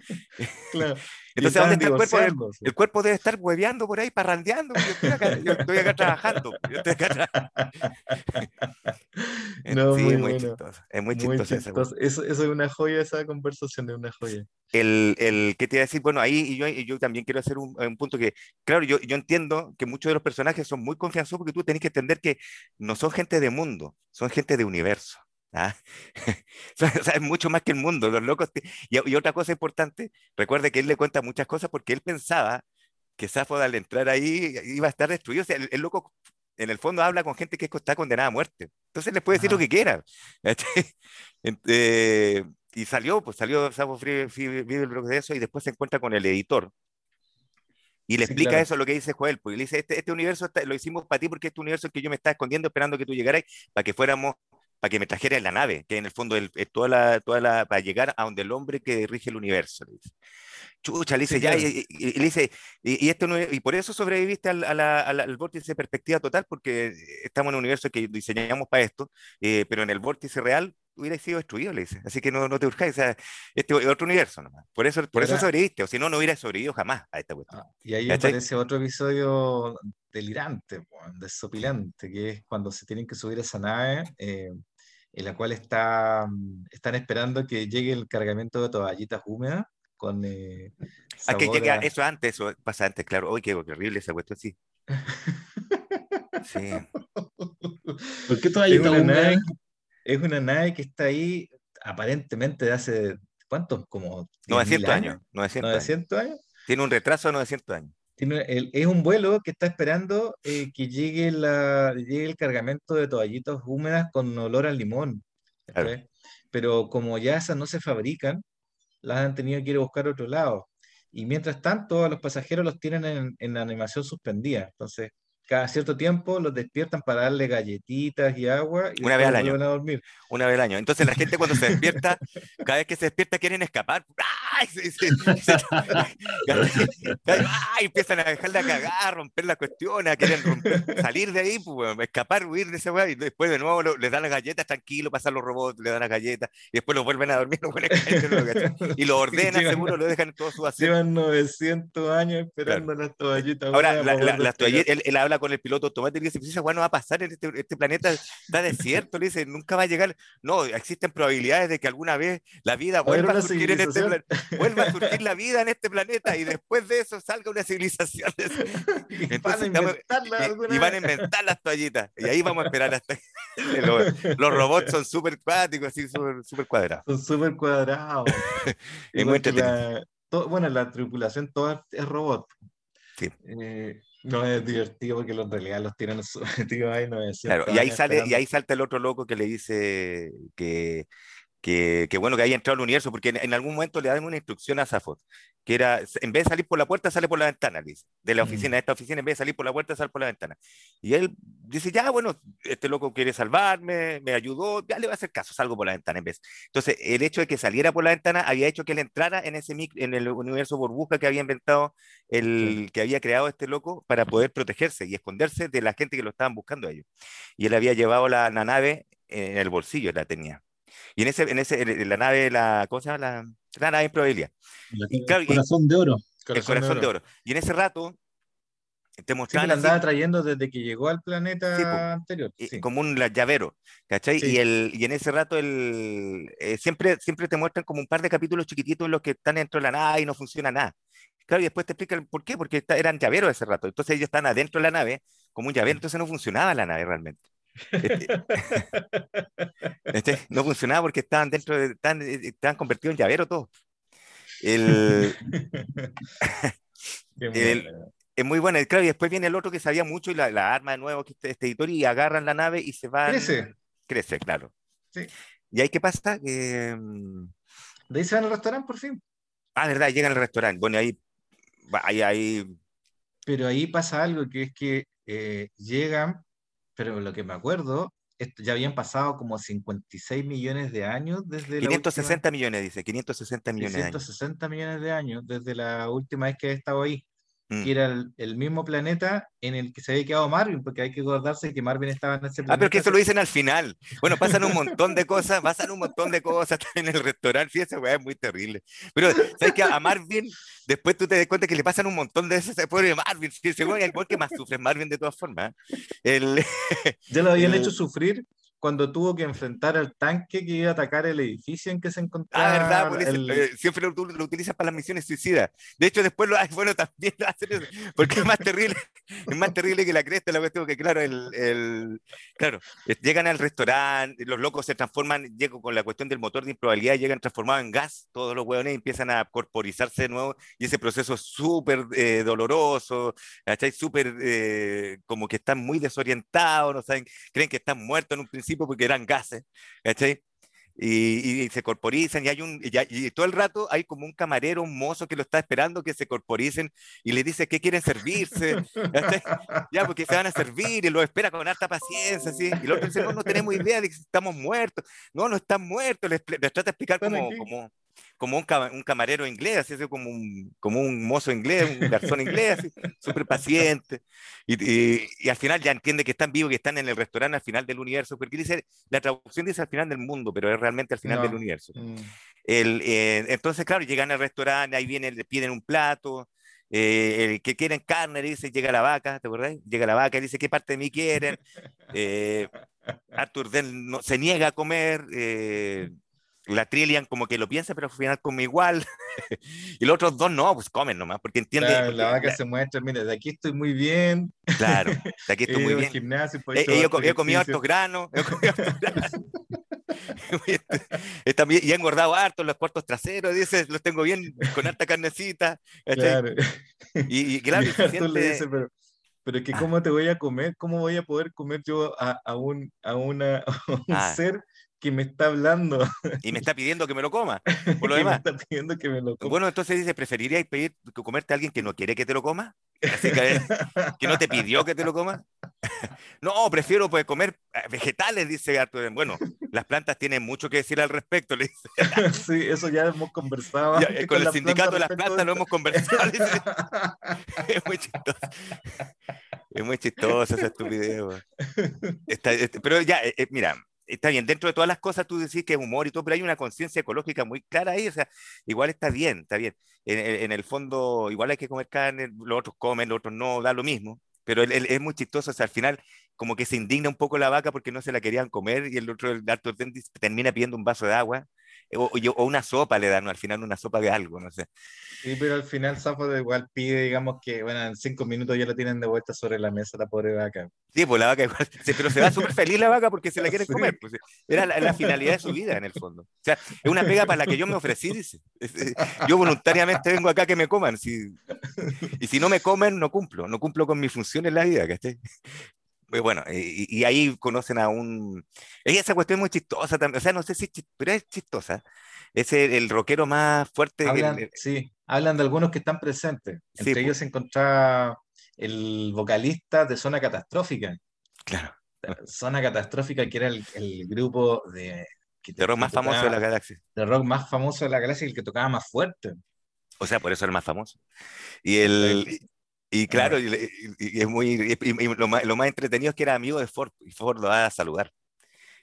Claro. Entonces, ¿dónde está el cuerpo? El, cuerpo debe estar hueveando por ahí, parrandeando. Yo estoy acá, yo estoy acá trabajando. Yo estoy acá (laughs) no, sí, muy, muy chistoso. Es muy chistoso. Eso, eso, es una joya, esa conversación es una joya. El, el, ¿qué te iba a decir? Bueno, ahí yo, yo también quiero hacer un, un, punto que, claro, yo, yo entiendo que muchos de los personajes son muy confianzosos porque tú tenés que entender que no son gente de mundo, son gente de universo. ¿Ah? o sea, es mucho más que el mundo, los locos. Y, otra cosa importante, recuerde que él le cuenta muchas cosas porque él pensaba que Safo al entrar ahí iba a estar destruido. O sea, el, loco en el fondo habla con gente que está condenada a muerte. Entonces le puede decir lo que quiera. (laughs) Eh, y salió, pues salió vive de eso y después se encuentra con el editor. Y le explica eso, lo que dice Joel, porque le dice, este, este universo lo hicimos para ti porque este universo es que yo me estaba escondiendo esperando que tú llegaras para que fuéramos para que me trajera la nave, que en el fondo es toda la, toda la, para llegar a donde el hombre que rige el universo. Chucha, le dice, ya, y, le dice, y, esto y por eso sobreviviste al, al, vórtice de perspectiva total, porque estamos en un universo que diseñamos para esto, eh, pero en el vórtice real hubiera sido destruido, le dice. Así que no, no te buscáis, o sea, este es otro universo nomás. Por eso, por eso sobreviviste, o si no, no hubiera sobrevivido jamás a esta cuestión. Ah, y ahí aparece otro episodio delirante, desopilante, que es cuando se tienen que subir a esa nave. Eh, en la cual está, mm, están esperando que llegue el cargamento de toallitas húmedas con... Eh, ah, que llegue, eso antes, eso pasa antes, claro. Uy, qué horrible esa cuestión, sí. sí. (laughs) ¿Por qué toallitas húmedas? Es una nave que está ahí aparentemente de hace, ¿cuántos? Como 900 años. 900, años. Tiene un retraso de 900 años es un vuelo que está esperando eh, que llegue, la, llegue el cargamento de toallitas húmedas con olor a limón. Pero como ya esas no se fabrican, las han tenido que ir a buscar a otro lado. Y mientras tanto, a los pasajeros los tienen en, en animación suspendida. Entonces, cada cierto tiempo los despiertan para darle galletitas y agua y una vez al año. A dormir. Una vez al año. Entonces la gente cuando se despierta, (laughs) cada vez que se despierta quieren escapar. ¡Ay! empiezan a dejarla cagar, romper la cuestión, a querer salir de ahí, pues, escapar, huir de ese weá. Y después de nuevo les dan las galletas, tranquilo, pasan los robots, le dan las galletas, y después los vuelven a dormir, (laughs) y lo (laughs) ordenan, seguro, lo dejan todo su asiento. Llevan 900 años esperando las toallitas. Ahora, las toallitas, él habla con el piloto automático y dice, pues esa no va a pasar en este, este, planeta, está desierto, le dice, nunca va a llegar. No, existen probabilidades de que alguna vez la vida vuelva a surgir en este vuelva a surgir la vida en este planeta y después de eso salga una civilización. (laughs) y, van a inventar las toallitas. Y ahí vamos a esperar hasta los, robots son súper cuáticos, así súper cuadrados. Son súper cuadrados. (laughs) es muy bueno, la tripulación toda es robot. Sí. Eh, no es divertido porque en realidad los tiran (laughs) sometidos ahí, no es Claro, y ahí, sale, y ahí salta el otro loco que le dice que, que, bueno que haya entrado al universo, porque en, algún momento le dan una instrucción a Zafot, que era, en vez de salir por la puerta, sale por la ventana, dice, de la mm. oficina, de esta oficina, en vez de salir por la puerta, sale por la ventana. Y él dice, ya, bueno, este loco quiere salvarme, me ayudó, ya le voy a hacer caso, salgo por la ventana en vez. Entonces, el hecho de que saliera por la ventana había hecho que él entrara en ese en el universo burbuja que había inventado, el que había creado este loco para poder protegerse y esconderse de la gente que lo estaban buscando a ellos. Y él había llevado la nave en el bolsillo, la tenía. Y en, ese, en, ese, en la nave, la, ¿cómo se llama? La, la nave improbabilidad. El corazón de oro. El corazón de oro. Y en ese rato te mostraban. Sí, andaba trayendo desde que llegó al planeta anterior. Como un llavero, ¿cachai? Y, el, y en ese rato el, eh, siempre, siempre te muestran como un par de capítulos chiquititos en los que están dentro de la nave y no funciona nada. Claro, y después te explican por qué, porque eran llaveros ese rato. Entonces ellos están adentro de la nave como un llavero, entonces no funcionaba la nave realmente. Este, este, no funcionaba porque estaban dentro de, estaban, eh, estaban convertidos en llavero todos. El, (laughs) (laughs) es muy bueno. Claro, y después viene el otro que sabía mucho y la, la arma de nuevo, que este, este, editor, y agarran la nave y se van. Crece. Crece, claro. Sí. ¿Y ahí qué pasa? Que, mm, de ahí se van al restaurante por fin. Ah, verdad, llegan al restaurante. Bueno, ahí, ahí, ahí... Pero ahí pasa algo que es que eh, llegan pero lo que me acuerdo, esto, ya habían pasado como 56 millones de años desde 560 millones, dice, 560 millones 560 millones de años desde la última vez que he estado ahí. Mm. que era el, mismo planeta en el que se había quedado Marvin, porque hay que acordarse que Marvin estaba en ese planeta. Ah, pero que eso lo dicen al final. Bueno, pasan un montón de cosas, pasan un montón de cosas (laughs) en el restaurante, fíjate, weá, es muy terrible. Pero, ¿sabes que A Marvin, después tú te das cuenta que le pasan un montón de esas, pobre Marvin, fíjate, weá, igual que más sufre Marvin de todas formas. ¿eh? El, ya lo habían hecho sufrir cuando tuvo que enfrentar al tanque que iba a atacar el edificio en que se encontraba. Ah, verdad, pues, eh, siempre lo, lo, utilizas para las misiones suicidas. De hecho, después lo (laughs) bueno también lo (laughs) hacen porque es más terrible, es más terrible que la cresta, la cuestión que claro, el, el, claro, llegan al restaurante, los locos se transforman, llego con la cuestión del motor de improbabilidad, llegan transformados en gas, todos los hueones empiezan a corporizarse de nuevo, y ese proceso es súper eh, doloroso, ¿cachai? Súper eh, como que están muy desorientados, no saben, creen que están muertos en un principio porque eran gases, ¿cachai? Y, se corporizan y hay un y, todo el rato hay como un camarero, un mozo que lo está esperando que se corporicen y le dice que quieren servirse, (laughs) ya porque se van a servir y lo espera con harta paciencia, ¿sí? y el otro dice, no, no tenemos idea de que estamos muertos, no, no están muertos, les, les trata de explicar como, como, como un, un camarero inglés, así, como, un, como un mozo inglés, un garzón inglés, súper paciente. Y, y, al final ya entiende que están vivos, que están en el restaurante al final del universo, porque dice, la traducción dice al final del mundo, pero es realmente al final del universo. Mm. El, eh, entonces, claro, llegan al restaurante, ahí vienen, le piden un plato, eh, el que quieren carne, dice, llega la vaca, ¿te acuerdas? Llega la vaca y dice, ¿qué parte de mí quieren? Eh, Arthur no, se niega a comer, eh, la Trillian como que lo piensa, pero al final come igual. (laughs) y los otros dos no, pues comen nomás, porque entiende. la vaca se muestra, mira, de aquí estoy muy bien. Claro, de aquí (laughs) estoy muy bien. Gimnasio, pues, yo, he comido hartos granos. He comido hartos (laughs) granos. y he engordado harto los cuartos traseros, dice, los tengo bien con harta carnecita. Claro. Y, y claro, y se siente... pero, pero es que cómo te voy a comer, cómo voy a poder comer yo a, a un, a una, a un ah. ser que me está hablando. (laughs) Y me está pidiendo que me lo coma. (laughs) Por lo demás. Me está pidiendo que me lo coma. Bueno, entonces dice, ¿preferirías pedir comerte a alguien que no quiere que te lo coma? que, que, no te pidió que te lo coma. (laughs) no, prefiero pues comer eh, vegetales, dice Arturo. Bueno, las plantas tienen mucho que decir al respecto. Le dice. sí, eso ya hemos conversado. Eh, con, el sindicato de las plantas lo hemos conversado. es muy chistoso. Es muy chistoso esa estupidez. Este, pero ya, eh, mira, está bien, dentro de todas las cosas tú decís que es humor y todo, pero hay una conciencia ecológica muy clara ahí, o sea, igual está bien, está bien. En, el fondo, igual hay que comer carne, los otros comen, los otros no, da lo mismo, pero es muy chistoso, o sea, al final como que se indigna un poco la vaca porque no se la querían comer y el otro, el Arthur termina pidiendo un vaso de agua o, o, una sopa le dan, al final una sopa de algo, no sé. Sí, pero al final Safo igual pide, digamos que, bueno, en cinco minutos ya lo tienen de vuelta sobre la mesa la pobre vaca. Sí, pues la vaca igual, (laughs) pero se va súper feliz la vaca porque se la quiere (laughs) comer, pues, era la, finalidad de su vida en el fondo. O sea, es una pega para la que yo me ofrecí, dice. (laughs) Yo voluntariamente vengo acá que me coman, si, y si no me comen, no cumplo, no cumplo con mi función en la vida, ¿cachai? Pues bueno, y, ahí conocen a un... Esa cuestión es muy chistosa también, o sea, no sé si, pero es chistosa. Es el, rockero más fuerte. Hablan, sí, hablan de algunos que están presentes. Entre ellos se encontraba el vocalista de Zona Catastrófica. Claro. Zona Catastrófica, que era el, grupo de... de rock más famoso de la galaxia. De rock más famoso de la galaxia y el que tocaba más fuerte. O sea, por eso era el más famoso. Y el... Y claro, y, es muy, lo, más, lo, más, entretenido es que era amigo de Ford, y Ford lo va a saludar.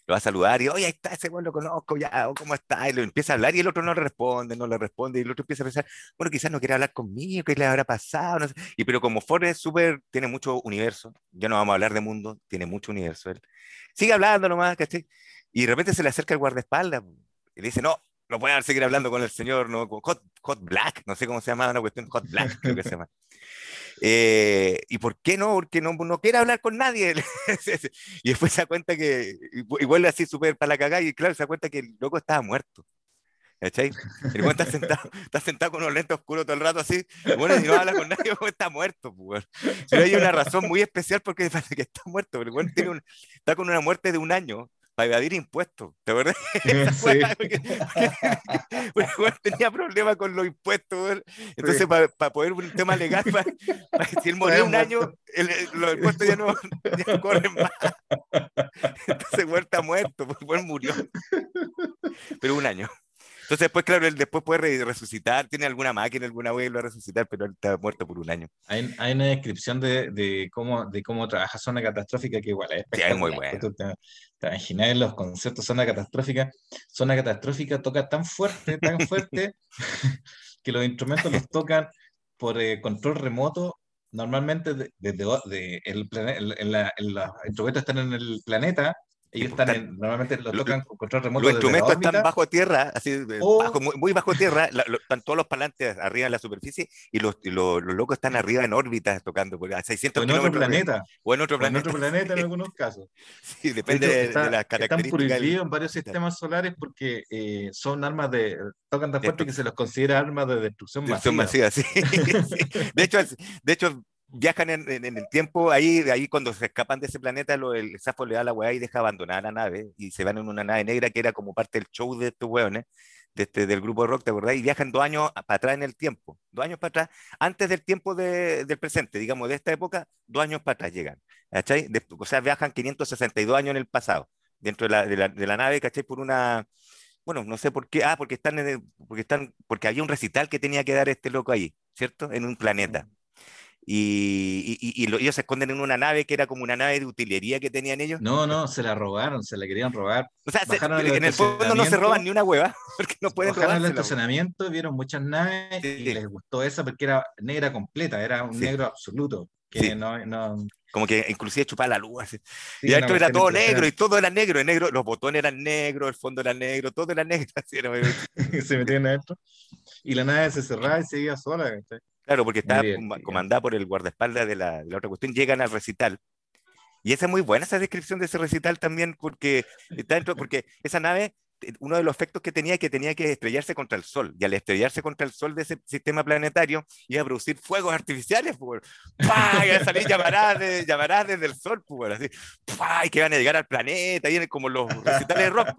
Lo va a saludar y, oye, ahí está ese lo conozco ya, ¿cómo está? Y lo empieza a hablar y el otro no le responde, no le responde, y el otro empieza a pensar, bueno, quizás no quiere hablar conmigo, ¿qué le habrá pasado? No sé. Y pero como Ford es súper, tiene mucho universo, ya no vamos a hablar de mundo, tiene mucho universo él. Sigue hablando nomás, ¿cachai? Y de repente se le acerca el guardaespaldas y le dice, no, no pueden seguir hablando con el señor, ¿no? Hot, Hot Black, no sé cómo se llama, una cuestión Hot Black, creo que se llama. (laughs) Eh, ¿Y por qué no? Porque no, no quiere hablar con nadie. (laughs) y después se da cuenta que, y vuelve así súper para la cagada, y claro, se da cuenta que el loco estaba muerto. ¿Cachai? El güey está sentado, está sentado con unos lentes oscuros todo el rato así, bueno, y no habla con nadie, está muerto, pues. Pero hay una razón muy especial porque parece que está muerto, el tiene está con una muerte de un año, para evadir impuestos, ¿te acuerdas? (laughs) (laughs) Sí. porque, (laughs) tenía problemas con los impuestos, entonces para, poder un tema legal, para, si él moría un año, los impuestos ya no, ya corren más. Entonces, Huerta está muerto, pues murió. Pero un año. Entonces después, claro, él después puede resucitar, tiene alguna máquina, alguna web, lo va a resucitar, pero él está muerto por un año. Hay, hay una descripción de, de, cómo, de cómo trabaja Zona Catastrófica que igual es, sí, es muy bueno. Te, te imaginas los conceptos Zona Catastrófica. Zona Catastrófica toca tan fuerte, tan fuerte, (laughs) que los instrumentos los tocan por eh, control remoto normalmente desde de, el, en la, en los instrumentos están en el planeta ellos están, normalmente lo tocan con control remoto. Los instrumentos están bajo tierra, así, muy, bajo tierra, están todos los palantes arriba en la superficie y los, los, locos están arriba en órbita tocando, a 600 o en otro planeta. O en otro planeta. en otro planeta en algunos casos. Sí, depende de, las características. Están prohibidos en varios sistemas solares porque eh, son armas de. tocan tan fuerte que se los considera armas de destrucción, destrucción masiva. (laughs) sí. De hecho, de hecho viajan en, el tiempo, ahí, ahí cuando se escapan de ese planeta, lo, el Safo le da la weá y deja abandonada la nave y se van en una nave negra que era como parte del show de estos weones, de este, del grupo de rock, ¿te acordás? Y viajan dos años para atrás en el tiempo, dos años para atrás, antes del tiempo de, del presente, digamos, de esta época, dos años para atrás llegan, ¿cachai? o sea, viajan 562 años en el pasado, dentro de la, de la, de la nave, ¿cachai? Por una bueno, no sé por qué, ah, porque están, porque están, porque había un recital que tenía que dar este loco ahí, ¿cierto? En un planeta. Y, y, ellos se esconden en una nave que era como una nave de utilería que tenían ellos. No, no, se la robaron, se la querían robar. O sea, en el fondo no se roban ni una hueva, (laughs) porque no pueden robar. el estacionamiento, vieron muchas naves y les gustó esa porque era negra completa, era un negro absoluto. Que no, no, como que inclusive chupaba la luz. Así. y adentro era todo negro y todo era negro, negro, los botones eran negros, el fondo era negro, todo era negro. (laughs) Así era, (laughs) se metían adentro. Y la nave se cerraba y seguía sola. Claro, porque estaba comandada por el guardaespaldas de la, de la otra cuestión, llegan al recital. Y esa es muy buena esa descripción de ese recital también, porque está dentro, porque esa nave uno de los efectos que tenía es que tenía que estrellarse contra el Sol, y al estrellarse contra el Sol de ese sistema planetario, iba a producir fuegos artificiales, pues, ¡pah! a salir llamadas, de, llamadas desde el Sol, pues, así, y que iban a llegar al planeta, y como los recitales de rock,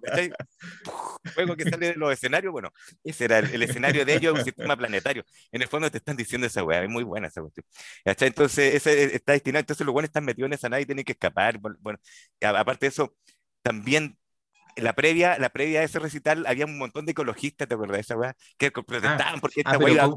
fuego que sale de los escenarios, bueno, ese era el, escenario de ellos, un sistema planetario. En el fondo te están diciendo esa weá, es muy buena esa cuestión. Entonces, ese está destinado, entonces los buenos están metidos en esa nave y tienen que escapar, bueno, aparte de eso, también la previa, la previa de ese recital había un montón de ecologistas, ¿te acuerdas de esa weá? Que protestaban ah, porque esta ah,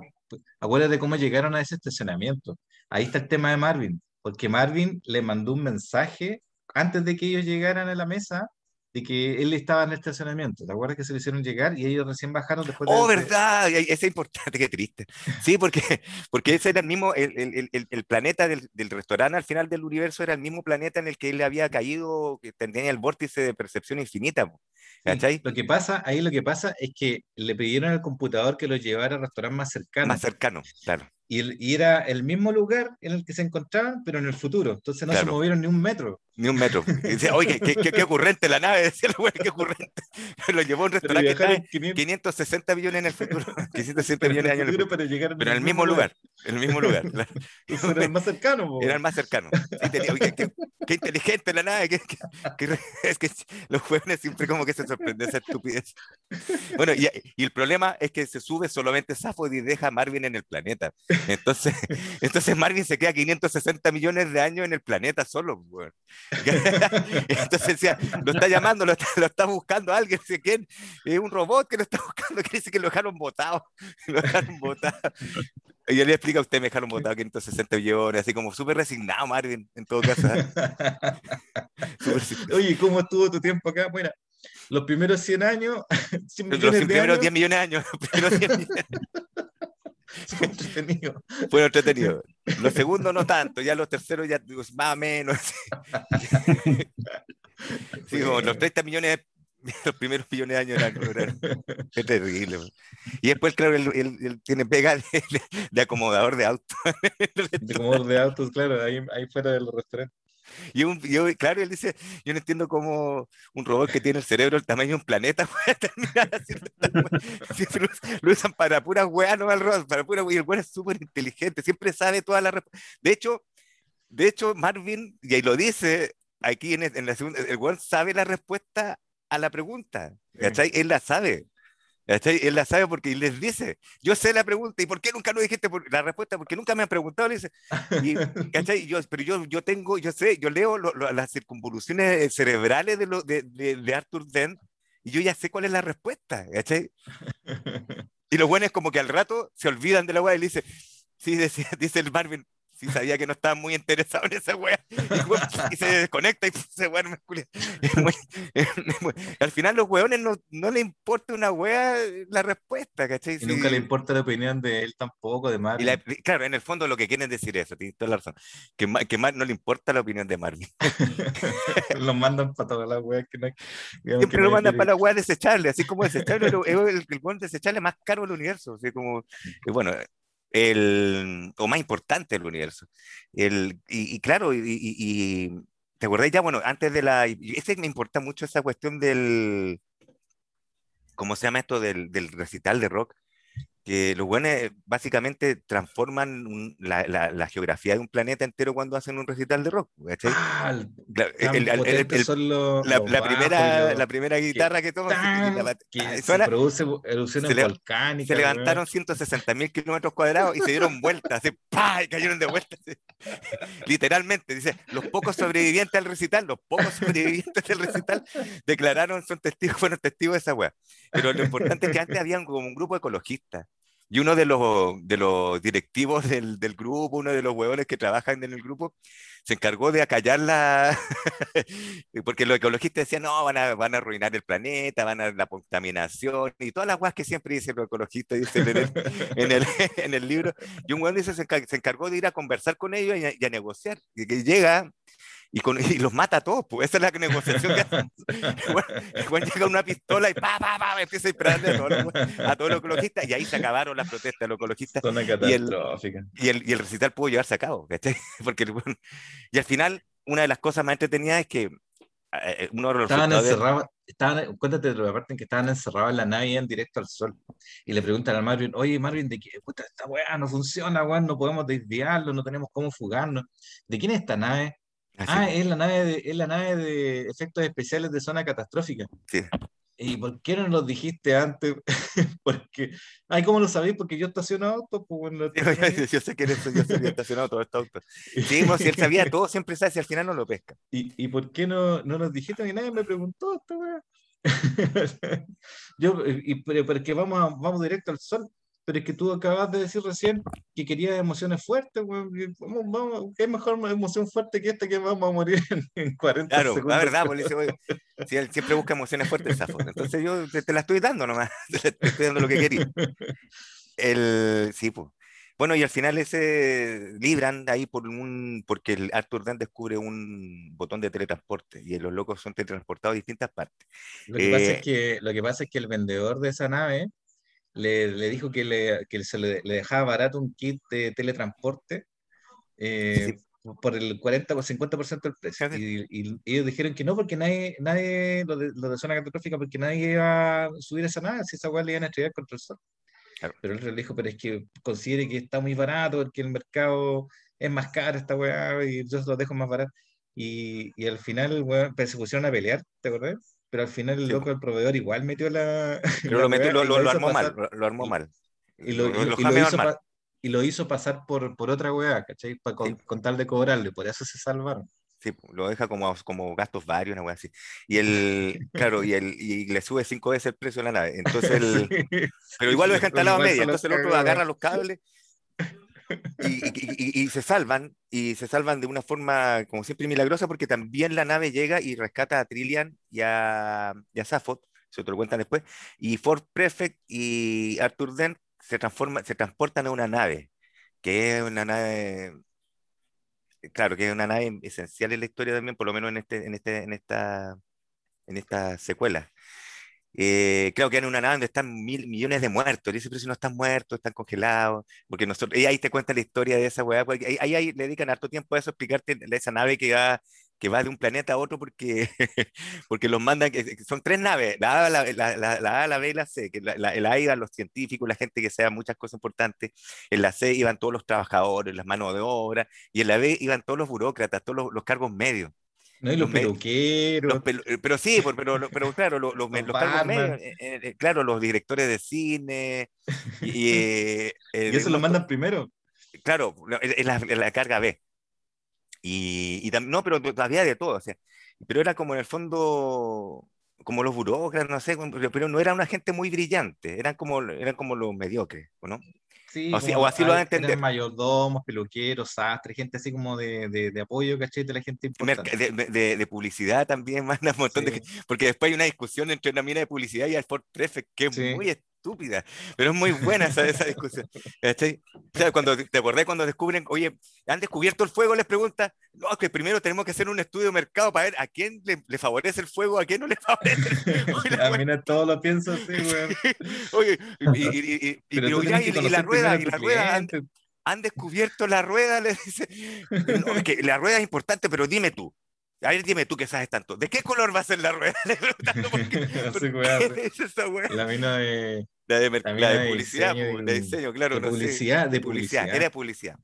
Acuérdate cómo llegaron a ese estacionamiento. Ahí está el tema de Marvin, porque Marvin le mandó un mensaje antes de que ellos llegaran a la mesa de que él estaba en el estacionamiento. ¿Te acuerdas que se lo hicieron llegar y ellos recién bajaron después de... Oh, verdad, ese es importante, (laughs) qué triste. Sí, porque, (laughs) porque ese era el mismo, el, el, el, planeta del, del, restaurante al final del universo era el mismo planeta en el que él había caído, que tenía el vórtice de percepción infinita. ¿Cachai? lo que pasa, ahí lo que pasa es que le pidieron al computador que lo llevara al restaurante más cercano. Más cercano, claro. Y, era el mismo lugar en el que se encontraban, pero en el futuro. Entonces no se movieron ni un metro. Ni un metro. (laughs) Y decía, oye, qué, qué, qué, ocurrente la nave, (laughs) decía güey, qué ocurrente. (laughs) Lo llevó a un restaurante que 500... 560 millones en el futuro. 560 millones de años en el futuro. Pero, pero en el mismo lugar. En el mismo lugar. Claro. era el más cercano. Era el más cercano. Sí, tenía, oye, qué, qué inteligente la nave. es que los jóvenes siempre como que se sorprenden esa estupidez. Bueno, y, el problema es que se sube solamente Safo y deja a Marvin en el planeta. Entonces, (laughs) entonces Marvin se queda 560 millones de años en el planeta solo. (laughs) Entonces decía, lo está llamando, lo está, buscando alguien, sé quién, es un robot que lo está (laughs) buscando, que dice que lo dejaron botado. Lo dejaron botado. Y él le explica, usted me dejaron votado 560 millones, así como súper resignado, Marvin, en todo caso. Oye, ¿cómo estuvo tu tiempo acá? Bueno, los primeros 100 años, 100 los primeros 10 millones de años. Fue (laughs) entretenido. Fue entretenido. Los segundos no tanto, ya los terceros ya más o menos. (laughs) Sí, como los 30 millones (laughs) los primeros millones de años eran, es terrible. Y después, claro, él, tiene pega de, acomodador de autos. de acomodador de autos, claro, ahí, ahí fuera del restaurante. Y un, yo, claro, él dice, yo no entiendo cómo un robot que tiene el cerebro el tamaño de un planeta (laughs) puede terminar haciendo Siempre lo, usan para puras weas, no al robot, para pura Y el weón es súper inteligente, siempre sabe todas las. De hecho, de hecho, Marvin, y ahí lo dice aquí en, en la segunda, el weón sabe la respuesta a la pregunta. ¿cachai? Él la sabe. ¿Cachai? Él la sabe porque les dice, yo sé la pregunta, ¿y por qué nunca lo dijiste por, la respuesta? Porque nunca me han preguntado, le dice, (laughs) ¿cachai? Yo, pero yo, yo tengo, yo sé, yo leo las circunvoluciones cerebrales de, lo, de, de, Arthur Dent y yo ya sé cuál es la respuesta, ¿cachai? (laughs) Y lo bueno es como que al rato se olvidan de la weá y le dice, sí, dice, (laughs) dice el Marvin, sí sabía que no estaba muy interesado en esa wea. Y, se desconecta y (laughs) se duerme. (laughs) Al final los weones no, no le importa una wea la respuesta, ¿cachai? Y nunca le importa la opinión de él tampoco, de Marvin. claro, en el fondo lo que quieren decir eso, tienes toda la razón. Que, que no le importa la opinión de Marvin. (laughs) lo mandan para todas las weas que no Siempre lo mandan para las weas desechables, así como desechable es el, el, el, desechable más caro del universo. Así como, bueno, el, o más importante del universo. El, y, claro, y, te acordás ya, bueno, antes de la, y ese me importa mucho esa cuestión del, ¿cómo se llama esto? Del, del recital de rock, que los buenos básicamente transforman la, la, geografía de un planeta entero cuando hacen un recital de rock. la, primera, la primera guitarra que toman que se produce erupciones volcánicas. Se levantaron 160 mil kilómetros cuadrados y se dieron vueltas, así, y cayeron de vuelta. (laughs) Literalmente, dice, los pocos sobrevivientes al recital, los pocos sobrevivientes del recital declararon, son testigos, fueron testigos de esa weá. Pero lo importante es que antes había como un grupo ecologista y uno de los, de los directivos del, del, grupo, uno de los huevones que trabajan en el grupo, se encargó de acallar la... (laughs) porque los ecologistas decían, no, van a, van a arruinar el planeta, van a la contaminación, y todas las cosas que siempre dicen los ecologistas, dicen en el, en el, (laughs) en el libro. Y un huevón dice, se, encargó de ir a conversar con ellos y a, y a negociar. Y que llega y, con, (laughs) y, los mata a todos, pues esa es la negociación que hacen. (laughs) (laughs) Igual, llega una pistola y pa, pa, pa, empieza a disparar a todos, los, a todos los ecologistas y ahí se acabaron las protestas de los ecologistas. Y el, y, el, y el recital pudo llevarse a cabo, Porque, y al final, una de las cosas más entretenidas es que eh, eh, uno de los estaban encerrados, estaban, cuéntate de la parte en que estaban encerrados en la nave en directo al sol y le preguntan al Marvin, oye Marvin, ¿de qué puta esta weá no funciona, weá, no podemos desviarlo, no tenemos cómo fugarnos? ¿De quién es esta nave? Ah, es la nave de, es la nave de efectos especiales de zona catastrófica. Sí. ¿Y por qué no nos dijiste antes? (laughs) Porque, ay, ¿cómo lo sabéis? Porque yo estaciono autos. Pues, bueno, (laughs) (laughs) yo, sé que eres, yo había estacionado todo este auto. Sí, pues, si él sabía todo, siempre sabe si al final no lo pesca. ¿Y, y por qué no, no nos dijiste? Que nadie me preguntó esta yo, y, porque vamos, vamos directo al sol pero es que tú acabas de decir recién que querías emociones fuertes, Vamos, vamos, ¿Qué mejor emoción fuerte que esta que vamos a morir en, (laughs) 40 claro, segundos? la verdad, pues, (laughs) si él siempre busca emociones fuertes, Entonces yo te, la estoy dando nomás, (laughs) te, estoy dando lo que quería. El, sí, pues. Bueno, y al final ese libran ahí por un, porque el Arthur Dent descubre un botón de teletransporte y los locos son teletransportados a distintas partes. Lo que, pasa, es eh, que, lo que pasa es que el vendedor de esa nave le, le dijo que, le, que se le, le, dejaba barato un kit de teletransporte eh, por el 40 o 50% del precio. Y, y, ellos dijeron que no, porque nadie, nadie lo, de, lo de zona catastrófica, porque nadie iba a subir esa nave, si esa weá le iban a estrellar contra el sol. Pero él le dijo, pero es que considere que está muy barato, porque el mercado es más caro esta weá y yo lo dejo más barato. Y, y al final, weón, pues, se pusieron a pelear, ¿te acuerdas? Pero al final el Sí, loco, el proveedor, igual metió la. (laughs) Pero la lo, metió- weá lo, y lo- lo armó mal, pasar- lo, lo armó mal. Y lo, y- y jameó hizo al mal. pa- y lo hizo pasar por, por otra weá, ¿cachai? Pa- con, Sí. con tal de cobrarle, por eso se salvaron. Sí, lo deja como, como gastos varios, una wea así. Y el, (laughs) claro, y el, y le sube cinco veces el precio de la nave. Entonces el, (laughs) pero igual lo deja instalado a media. Entonces el otro agarra los cables y, se salvan, y se salvan de una forma, como siempre, milagrosa, porque también la nave llega y rescata a Trillian y a, y a Safot, se te lo cuentan después, y Ford Prefect y Arthur Dent se, transforma, se transportan a una nave, que es una nave, claro, que es una nave esencial en la historia también, por lo menos en, este, en, este, en, esta, en esta secuela. Eh, creo que en una nave donde están mil millones de muertos. Dice, pero si no están muertos, están congelados. Porque nosotros, y ahí te cuenta la historia de esa weá. porque Ahí, ahí, le dedican harto tiempo a eso, explicarte esa nave que va, que va de un planeta a otro porque, (laughs) porque los mandan, que que son tres naves, la A, la, la, la, la la B y la C, que la A iban los científicos, la gente que sea muchas cosas importantes, en la C iban todos los trabajadores, las manos de obra, y en la B iban todos los burócratas, todos los, los cargos medios. ¿No? Y los peluqueros. Los pelu- eh, pero sí, pero, claro, los, (laughs) los, Los cargos medios, eh, eh, claro, los directores de cine, y, (laughs) eh, eso lo mandan primero. claro, la- es la, carga B. Y, y tam- no, pero todavía de todo, o sea, pero era como en el fondo, como los burócratas, no sé, pero, no era una gente muy brillante, eran como, eran como los mediocres, ¿o ¿no? Sí, O así- como o así lo van a entender. mayordomos, peluqueros, sastres, gente así como de, de, de apoyo, ¿cachai? De la gente importante. de, publicidad también, (laughs) manda un montón de Sí. porque después hay una discusión entre una mina de publicidad y el Ford Prefect que es Sí. muy estúpida, pero es muy buena esa, esa discusión. sea, cuando te acordás cuando descubren, oye, han descubierto el fuego, les pregunta, no, que primero tenemos que hacer un estudio de mercado para ver a quién le, le favorece el fuego, a quién no le (laughs) favorece. La (laughs) A mí no todo lo pienso así, (laughs) weón. Oye, y, y- Pero ya, la rueda, y la rueda, han, descubierto la rueda, le dice. No, es que la rueda es importante, pero dime tú. A ver, dime tú que sabes tanto. ¿De qué color va a ser la rueda? (laughs) (laughs) La mina de, La de, la la de de publicidad, diseño pu, y- de diseño, claro. de no sé. publicidad, de publicidad, publicidad. era publicidad.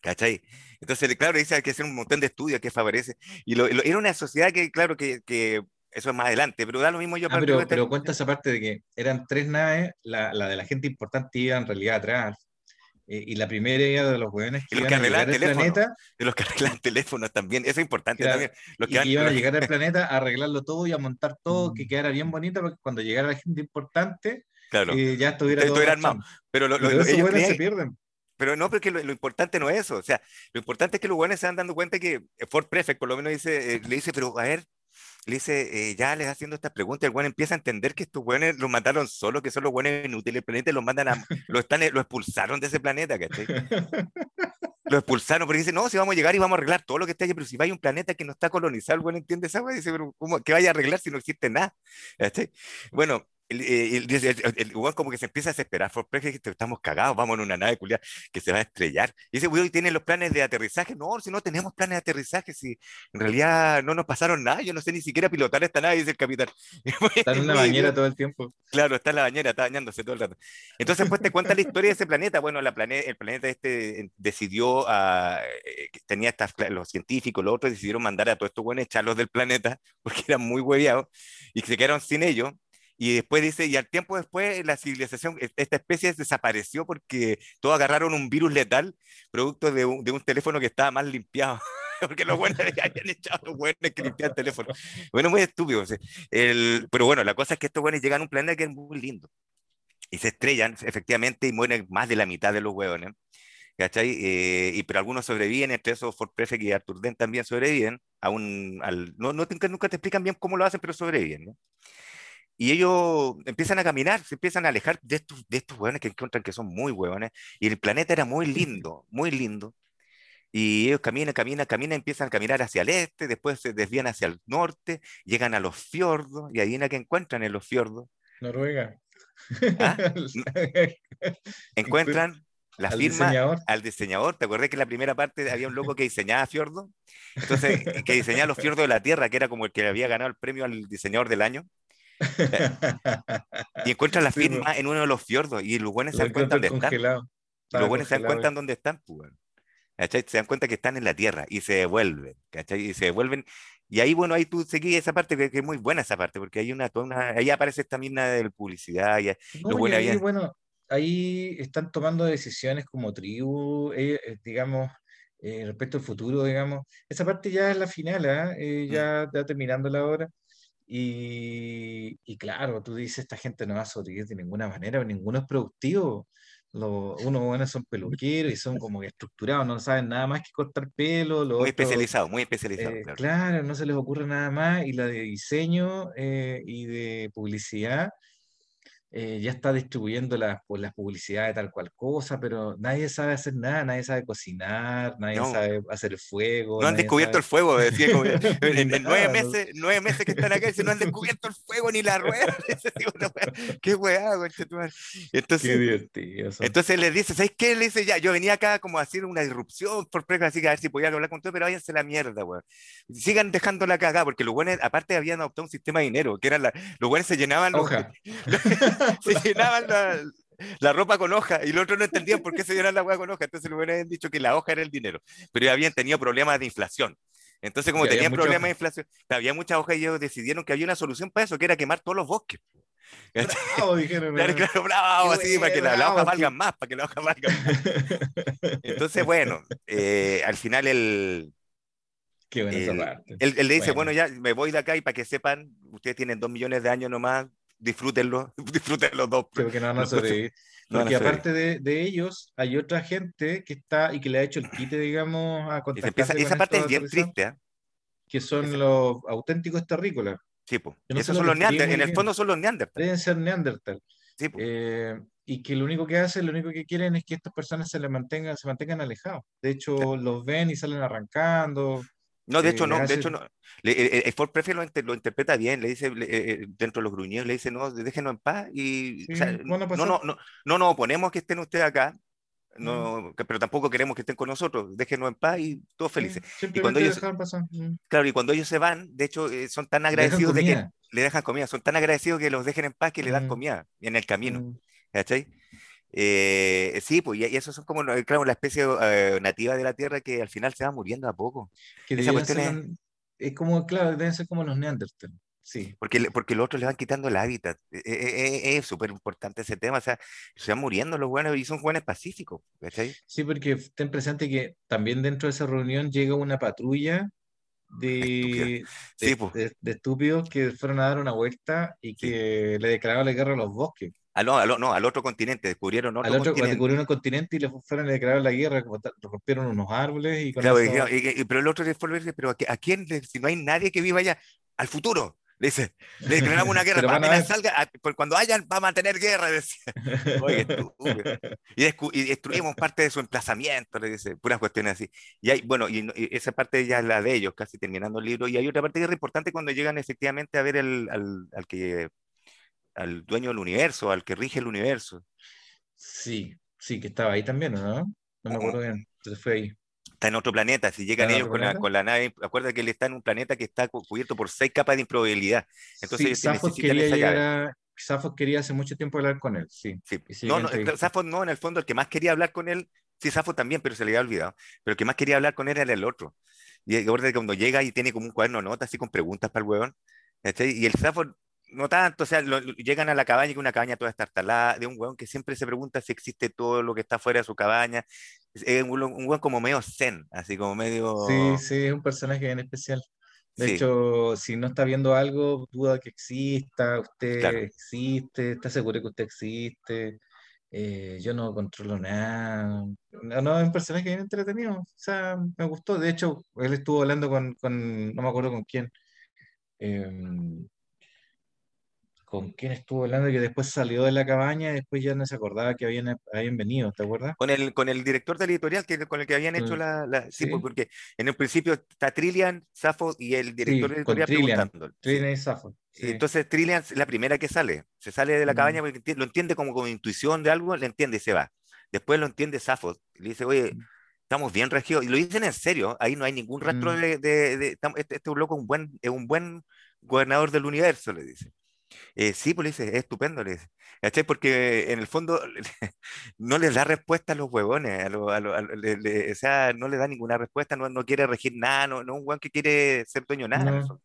¿Cachai? Entonces, claro, dice hay que hacer un montón de estudios que favorece. Y lo, lo- era una sociedad que, claro, que, que eso es más adelante, pero da lo mismo yo Ah, para pero, pero cuenta esa parte de que eran tres naves, la, la de la gente importante iba en realidad atrás, eh, y la primera era de los hueones Y que iban a llegar al planeta, de los que arreglan (laughs) teléfonos también, eso es importante Claro, también. Los y que que han- iban a llegar al (laughs) planeta a arreglarlo todo y a montar todo, Mm. que quedara bien bonito, para que cuando llegara la gente importante, claro, eh, ya estuviera Esto todo armado. pero lo- lo- Pero ellos hueones se pierden. Pero no, porque lo, lo importante no es eso. O sea, lo importante es que los buenos se van dando cuenta que Ford Prefect, por lo menos, dice, eh, le dice, pero a ver, le dice, eh, ya les haciendo estas preguntas, el bueno empieza a entender que estos buenos los mataron solos, que son los buenos inútiles del planeta, los mandan a, (laughs) lo, están, lo expulsaron de ese planeta, ¿cachai? Lo expulsaron porque dice, no, si vamos a llegar y vamos a arreglar todo lo que está allí, pero si hay un planeta que no está colonizado, el bueno entiende esa wea, dice, pero ¿cómo que vaya a arreglar si no existe nada? ¿Cachai? Bueno, el, eh, el, el, el- el como que se empieza a desesperar, Ford Prefect, que estamos cagados, vamos en una nave culiada que se va a estrellar. Y ese weón tiene los planes de aterrizaje. No, si no tenemos planes de aterrizaje, si en realidad no nos pasaron nada, yo no sé ni siquiera pilotar esta nave, dice el capitán. (laughs) Está en una bañera todo el tiempo. Claro, está en la bañera, está bañándose todo el rato. Entonces, pues te cuenta la historia de ese planeta. Bueno, la plane- el planeta este eh, decidió, a, eh, que tenía estas, los científicos, los otros decidieron mandar a todos estos buenos, echarlos del planeta, (laughs) porque eran muy hueviados, y se quedaron sin ellos. Y después dice, y al tiempo después la civilización, e- esta especie desapareció porque todos agarraron un virus letal, producto de un, de un teléfono que estaba mal limpiado. (laughs) Porque los buenos habían (laughs) echado los buenos que limpiaban el teléfono. Bueno, muy estúpido. o sea, el, pero bueno, la cosa es que estos buenos llegan a un planeta que es muy lindo. Y se estrellan, efectivamente, y mueren más de la mitad de los hueones. ¿Cachai? Eh, y, pero algunos sobreviven, entre esos Ford Prefect y Arthur Dent también sobreviven. A un, al, no, no, nunca, nunca te explican bien cómo lo hacen, pero sobreviven. ¿no? Y ellos empiezan a caminar, se empiezan a alejar de estos, de estos hueones que encuentran que son muy hueones. Y el planeta era muy (laughs) lindo, muy lindo. Y ellos caminan, caminan, caminan, empiezan a caminar hacia el este, después se desvían hacia el norte, llegan a los fiordos, y adivina qué encuentran en los fiordos. Noruega. ¿Ah? (laughs) Encuentran la Al firma diseñador. al diseñador. ¿Te acuerdas que en la primera parte había un loco que diseñaba fiordos? Entonces, que diseñaba los fiordos de la Tierra, que era como el que había ganado el premio al diseñador del año. (laughs) Y encuentran la Sí, firma en uno de los fiordos, y los buenos se dan cuenta dónde están. congelado. Y Estaba los buenos se dan cuenta dónde están, pues. ¿cachai? Se dan cuenta que están en la Tierra y se devuelven, ¿cachai? Y se devuelven. Y ahí, bueno, ahí tú seguís esa parte, que, es muy buena esa parte, porque hay una, ahí aparece esta mina de publicidad. Y, ahí, bueno, ahí están tomando decisiones como tribu, eh, eh, digamos, eh, respecto al futuro, digamos. Esa parte ya es la final, ¿eh? Mm. ya está terminando la hora. Y, y, claro, tú dices, esta gente no va a sobrevivir de ninguna manera, ninguno es productivo. Los, unos buenos son peluqueros y son (laughs) como estructurados, no saben nada más que cortar pelo. muy especializado, muy especializado. Eh, claro. no se les ocurre nada más. Y la de diseño eh, y de publicidad eh, ya está distribuyendo las, pues, las publicidades tal cual cosa, pero nadie sabe hacer nada, nadie sabe cocinar, nadie sabe hacer fuego. No han descubierto el fuego, decía, como, (laughs) en, nueve, meses, nueve meses que están acá, no han (laughs) descubierto el fuego ni la rueda. (laughs) qué weá, entonces, qué divertido. Entonces le dice, ¿sabes qué? Le dice, ya, yo venía acá como a hacer una irrupción por prueba, así que a ver si podía hablar con todo, pero váyanse la mierda, weón. Sigan dejándola cagada, porque los buenos, aparte, habían adoptado un sistema de dinero, que eran la, los buenos se llenaban. Hoja. (laughs) se llenaban la, ropa con hoja y los otros no entendían por qué se llenaban la hueá con hoja. Entonces les hubieran dicho que la hoja era el dinero, pero ya habían tenido problemas de inflación. Entonces, como tenían problemas de inflación, había muchas hojas y ellos decidieron que había una solución para eso, que era quemar todos los bosques. Bravo, dijeron. Claro, bravo, así, para que las la hojas valgan más, para que las hojas valgan más. Entonces, bueno, eh, al final el, Qué buena él, él, le dice, bueno. bueno. ya me voy de acá y para que sepan, ustedes tienen dos millones de años nomás, disfrútenlo, (laughs) disfruten los dos. Creo que no van a sobrevivir. Porque aparte de, de, ellos, hay otra gente que está y que le ha hecho el quite, digamos, a contactarse Esa parte es bien triste, ¿eh? Que son los auténticos terrícolas. Sí, pues. Esos son los neandertales. En el fondo son los neandertales. Deben ser neandertal. Sí, eh, y que lo único que hacen, lo único que quieren es que estas personas se, le mantengan, se mantengan alejados. De hecho, los ven y salen arrancando. No, de hecho, no, de hecho, no. Le, eh, eh, Ford Prefiero lo, interpreta bien, le dice, eh, dentro de los gruñidos, le dice, no, déjenos en paz y no, no, no, no, no nos oponemos que estén ustedes acá, no, pero tampoco queremos que estén con nosotros, déjenos en paz y todos felices. y cuando ellos, claro, y cuando ellos se van, de hecho, son tan agradecidos de que le dejan comida, son tan agradecidos que los dejen en paz que le dan comida en el camino. ¿Cachai? Eh, sí, pues, y, eso son como, claro, la especie eh, nativa de la Tierra que al final se va muriendo a poco. Esa cuestión es... como, claro, deben ser como los neandertales. Sí. Porque, porque los otros le van quitando el hábitat. E, e, e, es súper importante ese tema. O sea, se van muriendo los buenos y son buenos pacíficos. Sí, porque ten presente que también dentro de esa reunión llega una patrulla de, (laughs) de, estúpidos que fueron a dar una vuelta y que le declararon la guerra a los bosques. Al, no, al otro continente, descubrieron otro, al otro continente. Descubrieron un continente y le fueron a declarar la guerra, rompieron unos árboles y claro, Pero el otro le fue pero ¿a quién, si no hay nadie que viva allá? Al futuro. Le dice, le declaramos una (laughs) guerra, para salga, cuando hayan, va a mantener guerra, (laughs) decía. Oye, (laughs) y, y, destruimos parte de su emplazamiento, le dice, puras cuestiones así. Y hay, bueno, y, esa parte ya es la de ellos, casi terminando el libro, y hay otra parte que es importante cuando llegan efectivamente a ver el, al, al que al dueño del universo, al que rige el universo. Sí, sí, que estaba ahí también, ¿no? No me acuerdo bien, se fue ahí. Está en otro planeta, si llegan ellos con la, con la, nave, acuérdate que él está en un planeta que está cubierto por seis capas de improbabilidad. Entonces sí, ellos quería quería hace mucho tiempo hablar con él, sí. No, no, no, en el fondo el que más quería hablar con él, sí, Safo también, pero se le había olvidado, pero el que más quería hablar con él era el otro. Y acuérdate cuando llega y tiene como un cuaderno de notas así con preguntas para el huevón, y el Safo no tanto, o sea, llegan a la cabaña, que una cabaña toda estartalada, de un weón que siempre se pregunta si existe todo lo que está fuera de su cabaña. Es un, un weón como medio zen, así como medio... Sí, sí, es un personaje bien especial. De hecho, si no está viendo algo, duda que exista, usted existe, está seguro que usted existe. Eh, yo no controlo nada. No, no, es un personaje bien entretenido. O sea, me gustó. De hecho, él estuvo hablando con, con no me acuerdo con quién. Eh, con quién estuvo hablando que después salió de la cabaña y después ya no se acordaba que habían, habían venido, ¿te acuerdas? Con el, con el director del editorial que, con el que habían hecho la, Sí, pues, porque en el principio está Trillian, Safo y el director del editorial preguntando. Trillian y Safo. Entonces Trillian es la primera que sale, se sale de la cabaña porque lo entiende como con intuición de algo, le entiende y se va. Después lo entiende Safo, le dice, oye, estamos bien regidos, y lo dicen en serio, ahí no hay ningún rastro de, de, este, este, loco un buen, es un buen gobernador del universo, le dice. Eh, sí, pues le dice, es estupendo, le dice. ¿Cachai? Porque en el fondo (laughs) no les da respuesta a los huevones, a lo- a lo- a lo- le- le- o sea, no le da ninguna respuesta, no, no quiere regir nada, no, no es un hueón que quiere ser dueño de nada. No.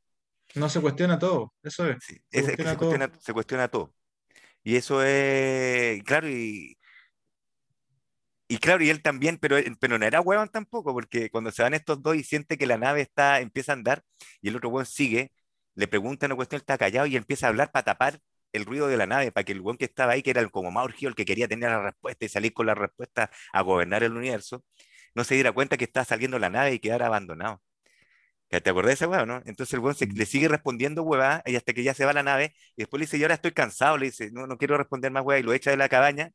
No se cuestiona todo, eso es. Sí, Se es- es que se cuestiona todo. cuestiona, se cuestiona todo. Y eso es, claro, y, y claro, y él también, pero, pero no era huevón tampoco, porque cuando se van estos dos y siente que la nave está, empieza a andar, y el otro huevón sigue, le pregunta una cuestión, está callado y empieza a hablar para tapar el ruido de la nave, para que el huevón que estaba ahí, que era el como más el que quería tener la respuesta y salir con la respuesta a gobernar el universo, no se diera cuenta que estaba saliendo la nave y quedara abandonado. ¿Te acordás de ese huevo, no? Entonces el huevón se- le sigue respondiendo huevada y hasta que ya se va la nave y después le dice, yo ahora estoy cansado, le dice, no, no quiero responder más huevada y lo echa de la cabaña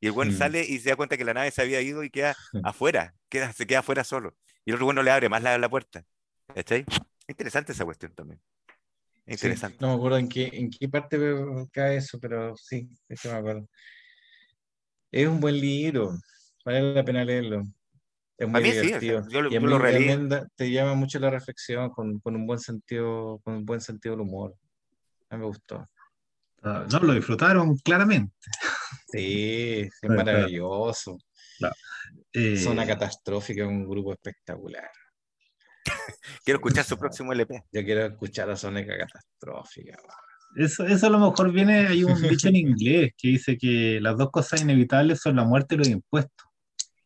y el huevón Mm. sale y se da cuenta que la nave se había ido y queda (laughs) afuera, queda, se queda afuera solo. Y el otro huevón no le abre más la, la puerta. ¿Cachai? Interesante esa cuestión también. Sí, Interesante. no me acuerdo en qué, en qué parte cae eso, pero sí, eso me acuerdo. Es un buen libro, vale la pena leerlo. Es A muy mí sí, o sea, divertido. yo lo- y a yo mí lo releí. también da- te llama mucho la reflexión con, con un buen sentido, con un buen sentido del humor. A mí me gustó. Ah, No, lo disfrutaron claramente. Sí, es claro. maravilloso. Eh, Zona catastrófica, un grupo espectacular. (laughs) Quiero escuchar su próximo LP. Yo quiero escuchar a Zona catastrófica. Eso, eso a lo mejor viene, hay un dicho en inglés que dice que las dos cosas inevitables son la muerte y los impuestos.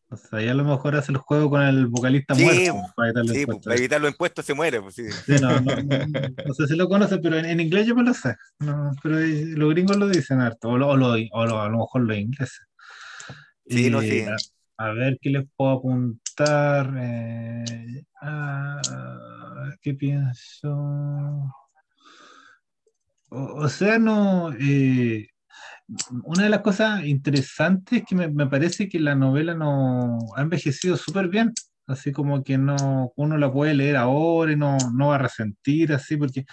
O sea, ahí a lo mejor hace el juego con el vocalista Sí, muerto para evitar los Sí, pues, impuestos. para evitar los impuestos se muere. Pues, sí. Sí, no, no, no, no sé si lo conoce, pero en, en inglés yo me lo sé. No, pero los gringos lo dicen harto, o, lo- o lo- o lo- a lo mejor los ingleses. Sí, no, sí. A, a ver qué les puedo apuntar. Eh, ah, ¿Qué pienso? O, o sea, no. eh, una de las cosas interesantes es que me, me parece que la novela no ha envejecido súper bien. Así como que no, uno la puede leer ahora y no, no va a resentir así, porque.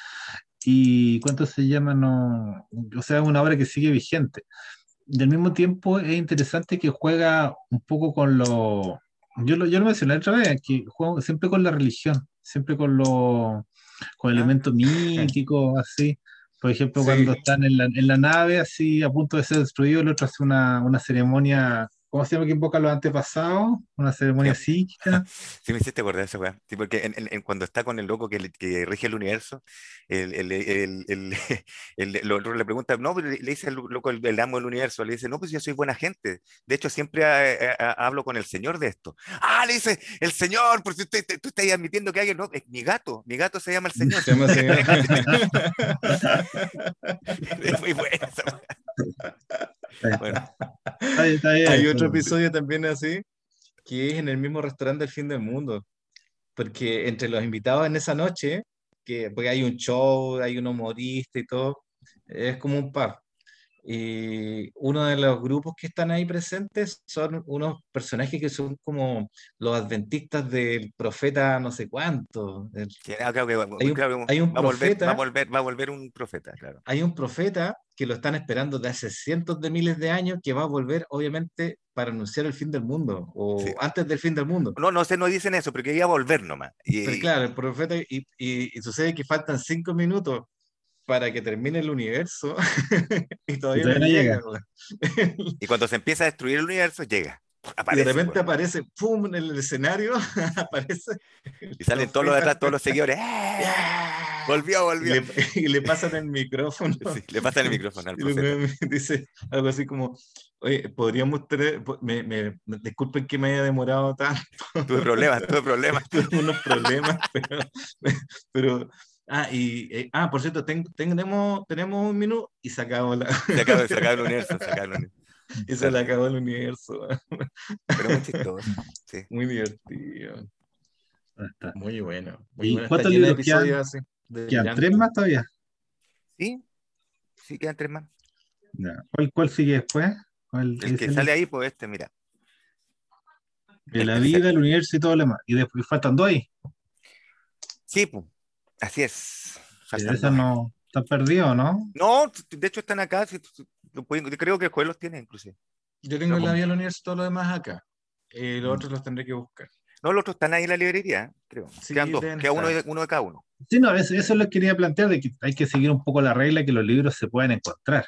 ¿Y cuánto se llama? No, o sea, es una obra que sigue vigente. Al mismo tiempo es interesante que juega un poco con lo. Yo lo, yo lo mencioné otra vez, que juega siempre con la religión, siempre con lo, con Ah. elementos míticos, así. Por ejemplo, Sí. cuando están en la, en la nave, así a punto de ser destruido, el otro hace una, una ceremonia, ¿cómo se llama que invoca a los antepasados? Una ceremonia psíquica. (laughs) Sí, me hiciste acordar esa weá. Sí, porque en- en- cuando está con el loco que, que rige el universo, el, el, el, (laughs) le pregunta, no, le, le dice el loco, el, amo del universo, le dice, no, pues yo soy buena gente. De hecho, siempre eh, eh, hablo con el señor de esto. Ah, le dice, el señor, por si usted, tú estás admitiendo que alguien, no, es mi gato, mi gato se llama el señor. Se llama señor. (laughs) es muy buena esa weá. Bueno, Está bien, está bien. Hay otro episodio también así, que es en el mismo restaurante del fin del mundo. Porque entre los invitados en esa noche, que porque hay un show, hay un humorista y todo, es como un pub. Y uno de los grupos que están ahí presentes son unos personajes que son como los adventistas del profeta no sé cuánto. sí, ah, claro Hay un- claro, hay un va, volver, profeta- volver, va a volver un profeta, claro. hay un profeta que lo están esperando de hace cientos de miles de años que va a volver, obviamente, para anunciar el fin del mundo o Sí. antes del fin del mundo. No, no sé, no dicen eso, pero quería volver nomás. Y, Pero claro, el profeta, y, y- y sucede que faltan cinco minutos para que termine el universo (laughs) y todavía no todavía no llega. llega. y cuando se empieza a destruir el universo, llega. Y Aparece, de repente weón. aparece, ¡pum! en el escenario, (laughs) aparece. y salen todos los atrás, todos los seguidores. (laughs) ¡Eh! Volvió, Y volvió. le, y le pasan el micrófono. Sí, le pasan el micrófono al Y profeta. dice algo así como, oye, podríamos tener, me- me- disculpen que me haya demorado tanto, Tuve problemas, tuve problemas. tuve unos problemas, pero, pero ah, y, eh, ah, por cierto, ten- tenemos, tenemos un minuto y se acabó la, Se acaba, se acaba el (laughs) universo, se acaba el universo. y se le acabó el universo, Pero muy chistoso. Sí. (laughs) muy divertido, está. muy bueno, muy ¿Y bueno, cuántos libros quedan? episodios así, Quedan delirantes. tres más todavía. Sí, sí, quedan tres más. Ya. ¿Cuál, cuál sigue después? ¿Cuál El que el- sale ahí, pues este, mira. de el la vida, el universo y todo lo demás. Y después faltan dos ahí. Sí, pues. Así es. Dos. no están perdidos, ¿no? No, de hecho están acá. si- si- lo pueden- creo que el juez los tiene, inclusive. Yo tengo No, la vida del universo y todo lo demás acá, y los Mm. otros los tendré que buscar. No, los otros están ahí en la librería, creo. Sí, Quedan dos. deben Queda uno de, uno de cada uno. Sí, no, eso, eso lo quería plantear, de que hay que seguir un poco la regla que los libros se pueden encontrar.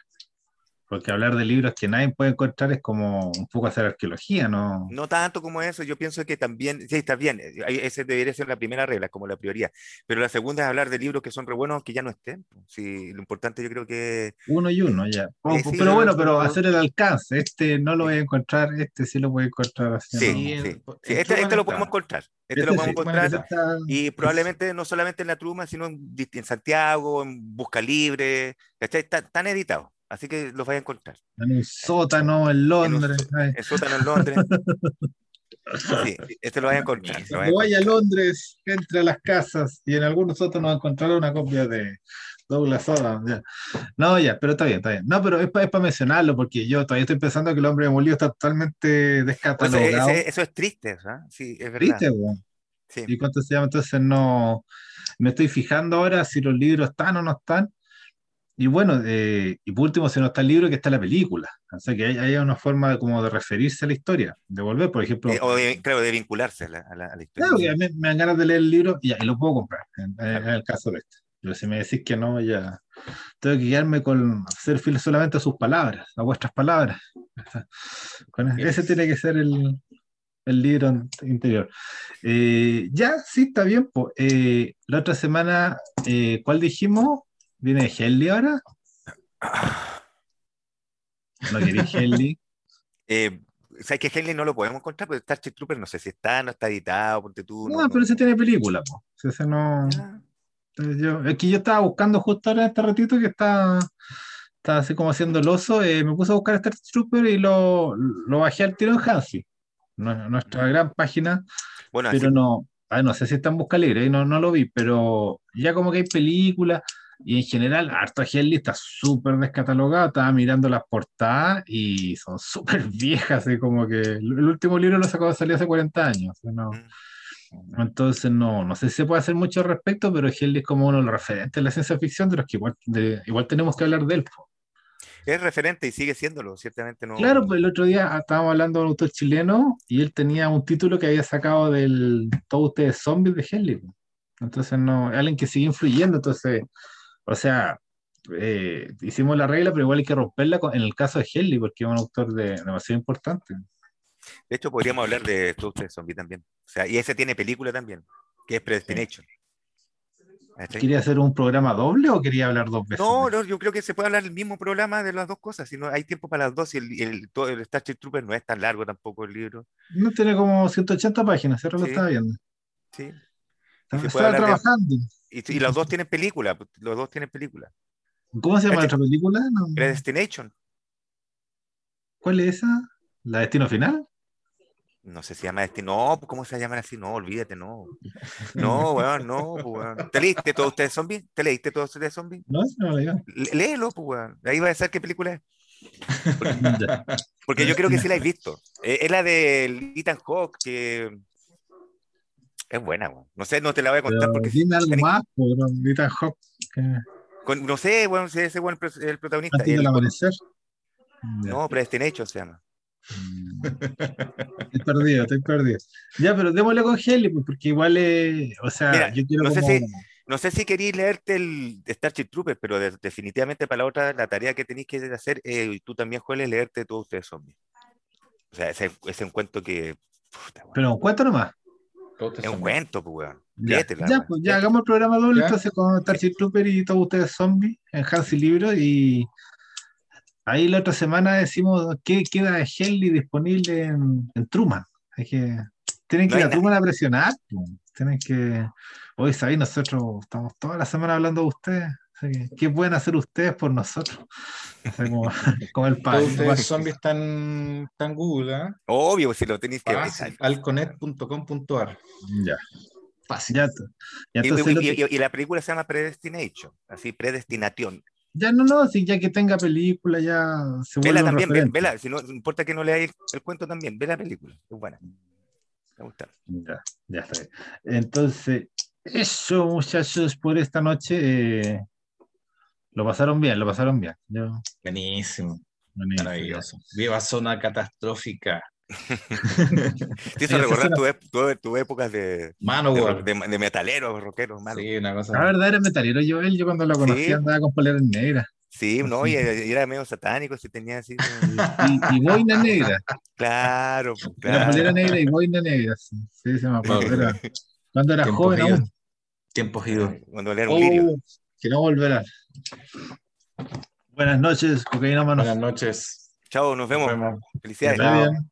Porque hablar de libros que nadie puede encontrar es como un poco hacer arqueología, ¿no? No tanto como eso, yo pienso que también, sí, está bien, ese debería ser la primera regla, como la prioridad. Pero la segunda es hablar de libros que son re buenos que ya no estén. Sí, lo importante yo creo que... Uno y uno, ya. Sí, pero bueno, pero hacer el alcance. Este no lo voy a encontrar, este sí lo voy a encontrar. Así, sí, sí. sí. Este, este, lo podemos encontrar. Este, este lo podemos encontrar. Está... Y probablemente no solamente en la Truma, sino en, en Santiago, en Busca Libre. Están editados. Así que los vais a encontrar. En un sótano en Londres. En un sótano en Londres. Sí, este lo vais a encontrar. Cuando vaya a Londres, entre a las casas y en algunos sótanos va a encontrar una copia de Douglas Adams. Ya. No, ya, pero está bien, está bien. No, pero es para mencionarlo porque yo todavía estoy pensando que el hombre de Molido está totalmente descatalogado. Pues eso es triste, ¿verdad? Sí, es verdad. Triste, sí. ¿Y cuánto se llama? Entonces no. Me estoy fijando ahora si los libros están o no están y bueno, eh, y por último, si no está el libro, que está la película. O sea, que hay, hay una forma como de referirse a la historia, de volver, por ejemplo. Eh, o de, claro, de vincularse a la, a la, historia. Claro, que me, me, dan ganas de leer el libro y, ya, y lo puedo comprar, en, en, el caso de este. Pero si me decís que no, ya tengo que guiarme con ser fiel solamente a sus palabras, a vuestras palabras. (laughs) Con ese tiene que ser el, el libro interior. Eh, ya, sí, está bien. Eh, la otra semana, eh, ¿cuál dijimos? ¿Viene Helly ahora? ¿No queréis Helly? (laughs) eh, ¿Sabes que Helly no lo podemos encontrar? Porque Starship Trooper no sé si está, no está editado, porque tú. No, no pero ese tiene película, po. Ese no. Yo, es que yo estaba buscando justo ahora este ratito que está, está así como haciendo el oso. Eh, me puse a buscar Starship Trooper y lo, lo bajé al tiro en Hansi. Nuestra gran página. Bueno, pero así... no. Ah, no sé si está en busca libre, no, no lo vi, pero ya como que hay películas. Y en general, Harto Helly está súper descatalogado. Estaba mirando las portadas y son súper (laughs) viejas. Así como que el último libro lo sacó de salir hace 40 años. ¿no? Entonces, no, no sé si se puede hacer mucho al respecto, pero Helly es como uno de los referentes de la ciencia ficción, de los que igual, de, igual tenemos que hablar de él. Es referente y sigue siéndolo, ciertamente no. Claro, pues el otro día estábamos hablando de un autor chileno y él tenía un título que había sacado del Todos ustedes zombies de Helly. Entonces, no, alguien que sigue influyendo. Entonces, o sea, eh, hicimos la regla, pero igual hay que romperla en el caso de Helly, porque es un autor de, demasiado importante. De hecho, podríamos hablar de Todos ustedes zombies también. O sea, y ese tiene película también, que es Predestination. ¿Quería hacer un programa doble o quería hablar dos veces? No, no, yo creo que se puede hablar el mismo programa de las dos cosas, si no hay tiempo para las dos y el, el, todo, el Starship Trooper no es tan largo tampoco el libro. No tiene como 180 páginas, sí. lo estaba viendo. Sí. Estaba trabajando. De, y, y, los dos tienen película, los dos tienen película. ¿Cómo se llama la otra película? No. Predestination. ¿Cuál es esa? ¿La Destino Final? No sé si llama Destino. No, ¿cómo se llama así? No, olvídate, no. No, weón, no, weón. ¿Te leíste todos ustedes zombies? ¿Te leíste todos ustedes zombies? No, no, no. Léelo, pues, weón. Ahí va a ser qué película es. (laughs) Porque, porque yo creo que sí la he visto. Es la de Ethan Hawke, que es buena, weón. No sé, no te la voy a contar Pero porque. Dime algo más. Que... Con, no sé, si ese es el protagonista. Antes del amanecer. No, Predestination se llama. estoy perdido, estoy perdido. Ya, pero démosle con Heli, pues, porque igual es. O sea, Mira, yo quiero no, como... sé si, no sé si queréis leerte el Starship Trooper, pero de, definitivamente para la otra, la tarea que tenéis que hacer, eh, y tú también, Joel, es leerte todos ustedes zombies. O sea, ese, ese un cuento que. Puta, pero un cuento nomás. Es un cuento, pues, weón. Ya, Léetela, ya, weón. pues ya hagamos el programa doble entonces con Starship Trooper y todos ustedes zombies en Hansi Libro y ahí la otra semana decimos qué queda de Helly disponible en, en Truman. Hay que, tienen que No ir a Truman a presionar. pues. Tienen que. Hoy sabéis, nosotros estamos toda la semana hablando de ustedes. Que, ¿Qué pueden hacer ustedes por nosotros? Como, (laughs) como el país. ustedes zombies están en Google, ¿eh? Obvio, pues, si lo tenéis que Fácil, alconet.com.ar. Ya. Fácil. Ya, ya, Y, entonces, y- y- y la película se llama Predestination, así, Predestination. ya no, no, si ya que tenga película, ya se vuelve Vela también, ve- vela, si no no importa que no leáis el cuento también, ve la película, es buena. Me gusta. Ya, ya está bien. Entonces, eso, muchachos, por esta noche. eh, lo pasaron bien, lo pasaron bien. Yo, Buenísimo, buenísimo, maravilloso. Viva zona catastrófica. (laughs) Te hizo recordar tu, ep- tu, tu épocas de, Mano, de, de, de metalero, rockero, mano. Sí, una cosa. La verdad era metalero Joel, yo cuando lo conocí Sí. andaba con poleras negras Sí, no, y, y era medio satánico, si tenía así. (laughs) y, y boina negra. Claro, Era polera claro. negra y boina negra. Sí, sí, se me acuerdo. Era- cuando era Tiempos joven idos. aún. Tiempos idos. Cuando él era un lirio. Oh, que no volverá. Buenas noches, cocaína Buenas noches. Chao, nos vemos. Nos vemos. Felicidades.